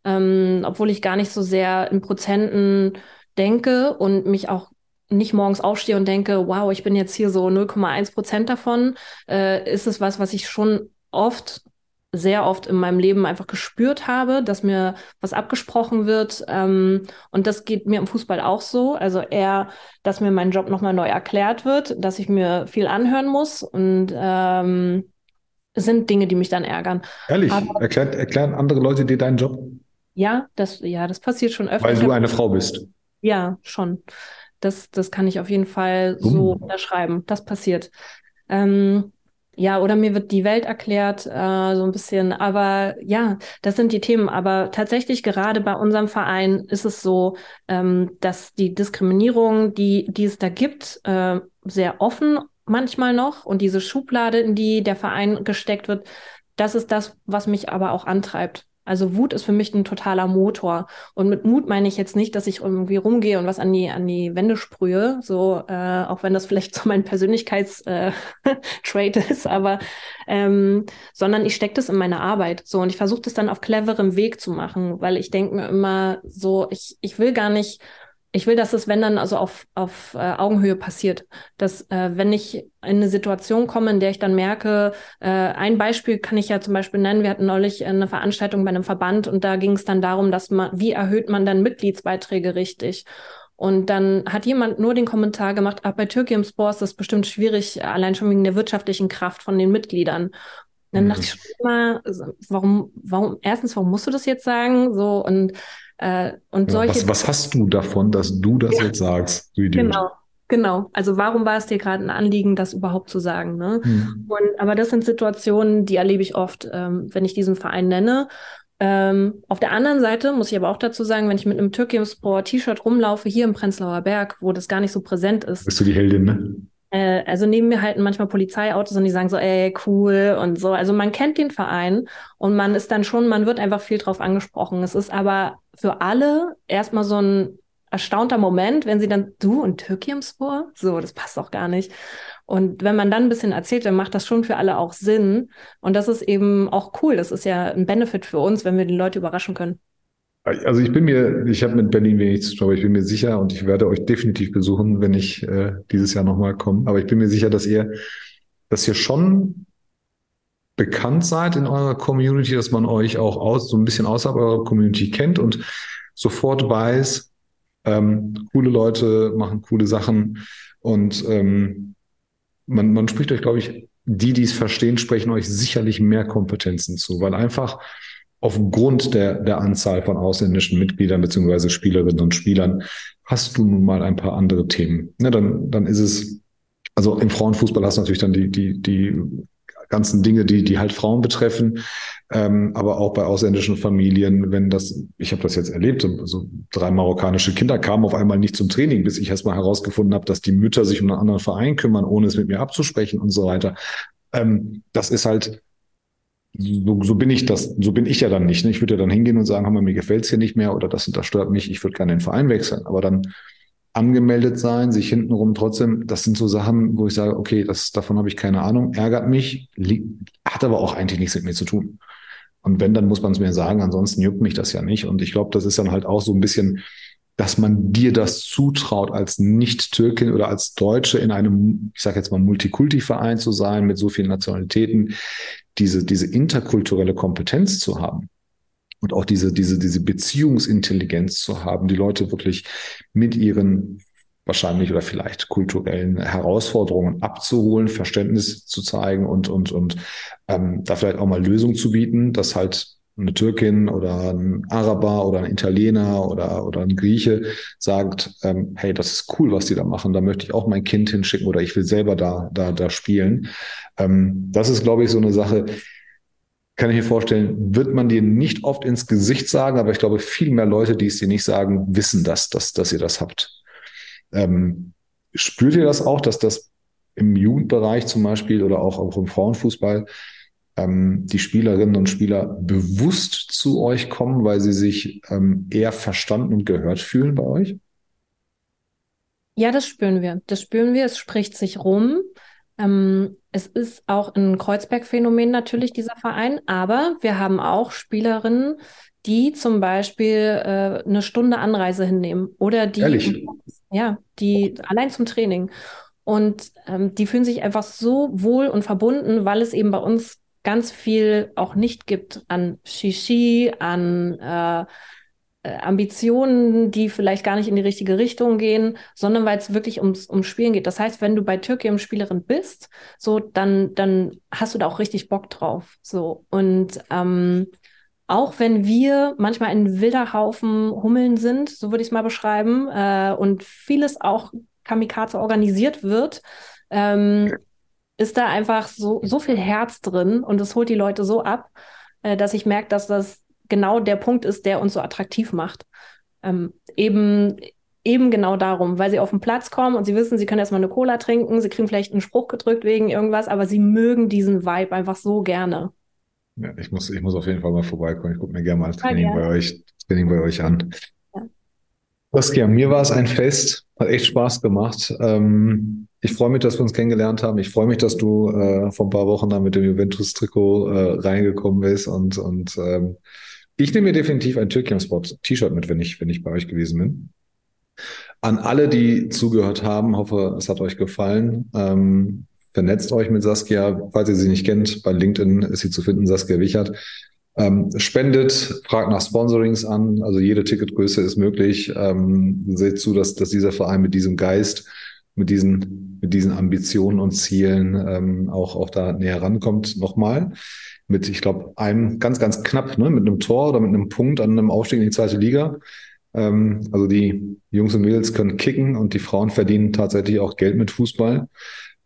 ähm, obwohl ich gar nicht so sehr in Prozenten denke und mich auch nicht morgens aufstehe und denke, wow, ich bin jetzt hier so 0,1 Prozent davon, äh, ist es was, was ich schon oft, sehr oft in meinem Leben einfach gespürt habe, dass mir was abgesprochen wird. Ähm, und das geht mir im Fußball auch so. Also eher, dass mir mein Job nochmal neu erklärt wird, dass ich mir viel anhören muss und ähm, sind Dinge, die mich dann ärgern. Ehrlich, Aber, erklärt, erklären andere Leute dir deinen Job? Ja, das, ja, das passiert schon öfter. Weil du eine Frau bist. Ja, schon. Das, das kann ich auf jeden Fall uh. so unterschreiben. Das passiert. Ähm, ja, oder mir wird die Welt erklärt, äh, so ein bisschen. Aber ja, das sind die Themen. Aber tatsächlich gerade bei unserem Verein ist es so, ähm, dass die Diskriminierung, die, die es da gibt, äh, sehr offen manchmal noch und diese Schublade, in die der Verein gesteckt wird, das ist das, was mich aber auch antreibt. Also Wut ist für mich ein totaler Motor. Und mit Mut meine ich jetzt nicht, dass ich irgendwie rumgehe und was an die, an die Wände sprühe, so, äh, auch wenn das vielleicht so mein Persönlichkeitstrait äh, ist, aber ähm, sondern ich stecke das in meine Arbeit. So, und ich versuche das dann auf cleverem Weg zu machen, weil ich denke mir immer so, ich, ich will gar nicht ich will, dass es, wenn dann also auf, auf äh, Augenhöhe passiert. Dass, äh, wenn ich in eine Situation komme, in der ich dann merke, äh, ein Beispiel kann ich ja zum Beispiel nennen, wir hatten neulich eine Veranstaltung bei einem Verband und da ging es dann darum, dass man, wie erhöht man dann Mitgliedsbeiträge richtig? Und dann hat jemand nur den Kommentar gemacht, ach, bei Türkei im Sport ist das bestimmt schwierig, allein schon wegen der wirtschaftlichen Kraft von den Mitgliedern. Dann mhm. dachte ich schon immer, warum, warum, erstens, warum musst du das jetzt sagen? So, und äh, und ja, was, was, hast du davon, dass du das ja, jetzt sagst? genau, genau. Also warum war es dir gerade ein Anliegen, das überhaupt zu sagen? Ne? Hm. Und, aber das sind Situationen, die erlebe ich oft, ähm, wenn ich diesen Verein nenne. Ähm, auf der anderen Seite muss ich aber auch dazu sagen, wenn ich mit einem Türkimsport T-Shirt rumlaufe, hier im Prenzlauer Berg, wo das gar nicht so präsent ist. Bist du die Heldin, ne? Äh, also neben mir halten manchmal Polizeiautos und die sagen so, ey, cool und so. Also man kennt den Verein und man ist dann schon, man wird einfach viel drauf angesprochen. Es ist aber für alle erstmal so ein erstaunter Moment, wenn sie dann, du und Türkimspor? So, das passt doch gar nicht. Und wenn man dann ein bisschen erzählt, dann macht das schon für alle auch Sinn. Und das ist eben auch cool. Das ist ja ein Benefit für uns, wenn wir die Leute überraschen können. Also ich bin mir, ich habe mit Berlin wenig zu tun, aber ich bin mir sicher und ich werde euch definitiv besuchen, wenn ich äh, dieses Jahr nochmal komme. Aber ich bin mir sicher, dass ihr, dass ihr schon bekannt seid in eurer Community, dass man euch auch aus, so ein bisschen außerhalb eurer Community kennt und sofort weiß, ähm, coole Leute machen coole Sachen und ähm, man, man spricht euch, glaube ich, die, die es verstehen, sprechen euch sicherlich mehr Kompetenzen zu, weil einfach aufgrund der, der Anzahl von ausländischen Mitgliedern beziehungsweise Spielerinnen und Spielern hast du nun mal ein paar andere Themen. Ne, dann, dann ist es, also im Frauenfußball hast du natürlich dann die, die, die ganzen Dinge, die, die halt Frauen betreffen, ähm, aber auch bei ausländischen Familien, wenn das, ich habe das jetzt erlebt, so drei marokkanische Kinder kamen auf einmal nicht zum Training, bis ich erstmal herausgefunden habe, dass die Mütter sich um einen anderen Verein kümmern, ohne es mit mir abzusprechen und so weiter. Ähm, das ist halt, so, so bin ich das, so bin ich ja dann nicht. Ne? Ich würde ja dann hingehen und sagen, mir gefällt's hier nicht mehr oder das und das stört mich, ich würde gerne den Verein wechseln. Aber dann angemeldet sein, sich hintenrum trotzdem, das sind so Sachen, wo ich sage, okay, das, davon habe ich keine Ahnung, ärgert mich, hat aber auch eigentlich nichts mit mir zu tun. Und wenn, dann muss man es mir sagen, ansonsten juckt mich das ja nicht. Und ich glaube, das ist dann halt auch so ein bisschen, dass man dir das zutraut, als Nicht-Türkin oder als Deutsche in einem, ich sage jetzt mal, Multikulti-Verein zu sein, mit so vielen Nationalitäten, diese, diese interkulturelle Kompetenz zu haben und auch diese, diese, diese Beziehungsintelligenz zu haben, die Leute wirklich mit ihren wahrscheinlich oder vielleicht kulturellen Herausforderungen abzuholen, Verständnis zu zeigen und, und, und ähm, da vielleicht auch mal Lösungen zu bieten, dass halt eine Türkin oder ein Araber oder ein Italiener oder, oder ein Grieche sagt, ähm, hey, das ist cool, was die da machen, da möchte ich auch mein Kind hinschicken oder ich will selber da, da, da spielen. Ähm, das ist, glaube ich, so eine Sache, kann ich mir vorstellen, wird man dir nicht oft ins Gesicht sagen, aber ich glaube, viel mehr Leute, die es dir nicht sagen, wissen das, dass, dass ihr das habt. Ähm, spürt ihr das auch, dass das im Jugendbereich zum Beispiel oder auch, auch im Frauenfußball ähm, die Spielerinnen und Spieler bewusst zu euch kommen, weil sie sich ähm, eher verstanden und gehört fühlen bei euch? Ja, das spüren wir. Das spüren wir. Es spricht sich rum. Ähm, es ist auch ein Kreuzberg-Phänomen natürlich, dieser Verein, aber wir haben auch Spielerinnen, die zum Beispiel äh, eine Stunde Anreise hinnehmen oder die, Ehrlich? ja, die allein zum Training. Und ähm, die fühlen sich einfach so wohl und verbunden, weil es eben bei uns ganz viel auch nicht gibt an Shishi, an äh, äh, Ambitionen, die vielleicht gar nicht in die richtige Richtung gehen, sondern weil es wirklich ums, ums Spielen geht. Das heißt, wenn du bei Türkei Spielerin bist, so dann, dann hast du da auch richtig Bock drauf. So und ähm, auch wenn wir manchmal ein wilder Haufen Hummeln sind, so würde ich es mal beschreiben, äh, und vieles auch Kamikaze organisiert wird, ähm, ist da einfach so, so viel Herz drin und es holt die Leute so ab, äh, dass ich merke, dass das genau der Punkt ist, der uns so attraktiv macht. Ähm, eben, eben genau darum, weil sie auf den Platz kommen und sie wissen, sie können erstmal eine Cola trinken, sie kriegen vielleicht einen Spruch gedrückt wegen irgendwas, aber sie mögen diesen Vibe einfach so gerne. Ja, ich muss, ich muss auf jeden Fall mal vorbeikommen. Ich gucke mir gerne mal das Training bei euch, Training bei euch an. Saskia, mir war es ein Fest, hat echt Spaß gemacht. Ähm, ich freue mich, dass wir uns kennengelernt haben. Ich freue mich, dass du äh, vor ein paar Wochen da mit dem Juventus-Trikot äh, reingekommen bist und, und ähm, ich nehme mir definitiv ein Türkium Sport T-Shirt mit, wenn ich, wenn ich bei euch gewesen bin. An alle, die zugehört haben, hoffe, es hat euch gefallen. Ähm, vernetzt euch mit Saskia, falls ihr sie nicht kennt. Bei LinkedIn ist sie zu finden, Saskia Wichert. Ähm, spendet, fragt nach Sponsorings an. Also jede Ticketgröße ist möglich. Ähm, seht zu, dass, dass dieser Verein mit diesem Geist, mit diesen, mit diesen Ambitionen und Zielen ähm, auch, auch da näher rankommt. Nochmal mit, ich glaube, einem ganz, ganz knapp, ne, mit einem Tor oder mit einem Punkt an einem Aufstieg in die zweite Liga. Ähm, also die Jungs und Mädels können kicken und die Frauen verdienen tatsächlich auch Geld mit Fußball.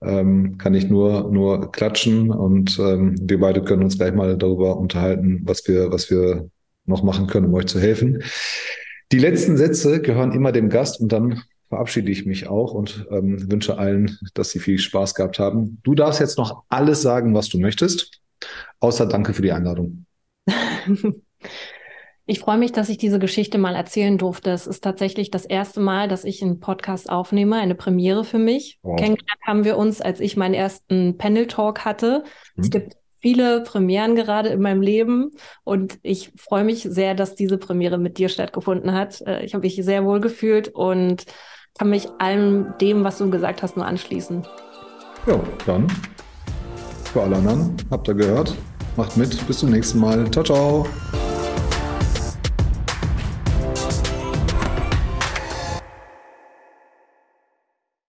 Ähm, kann ich nur, nur klatschen und ähm, wir beide können uns gleich mal darüber unterhalten, was wir, was wir noch machen können, um euch zu helfen. Die letzten Sätze gehören immer dem Gast und dann verabschiede ich mich auch und ähm, wünsche allen, dass sie viel Spaß gehabt haben. Du darfst jetzt noch alles sagen, was du möchtest. Außer danke für die Einladung. Ich freue mich, dass ich diese Geschichte mal erzählen durfte. Es ist tatsächlich das erste Mal, dass ich einen Podcast aufnehme, eine Premiere für mich. Wow. Kennengelernt haben wir uns, als ich meinen ersten Panel Talk hatte. Mhm. Es gibt viele Premieren gerade in meinem Leben und ich freue mich sehr, dass diese Premiere mit dir stattgefunden hat. Äh, ich habe mich sehr wohl gefühlt und kann mich allem dem, was du gesagt hast, nur anschließen. Ja, dann für alle anderen, habt ihr gehört. Macht mit. Bis zum nächsten Mal. Ciao, ciao.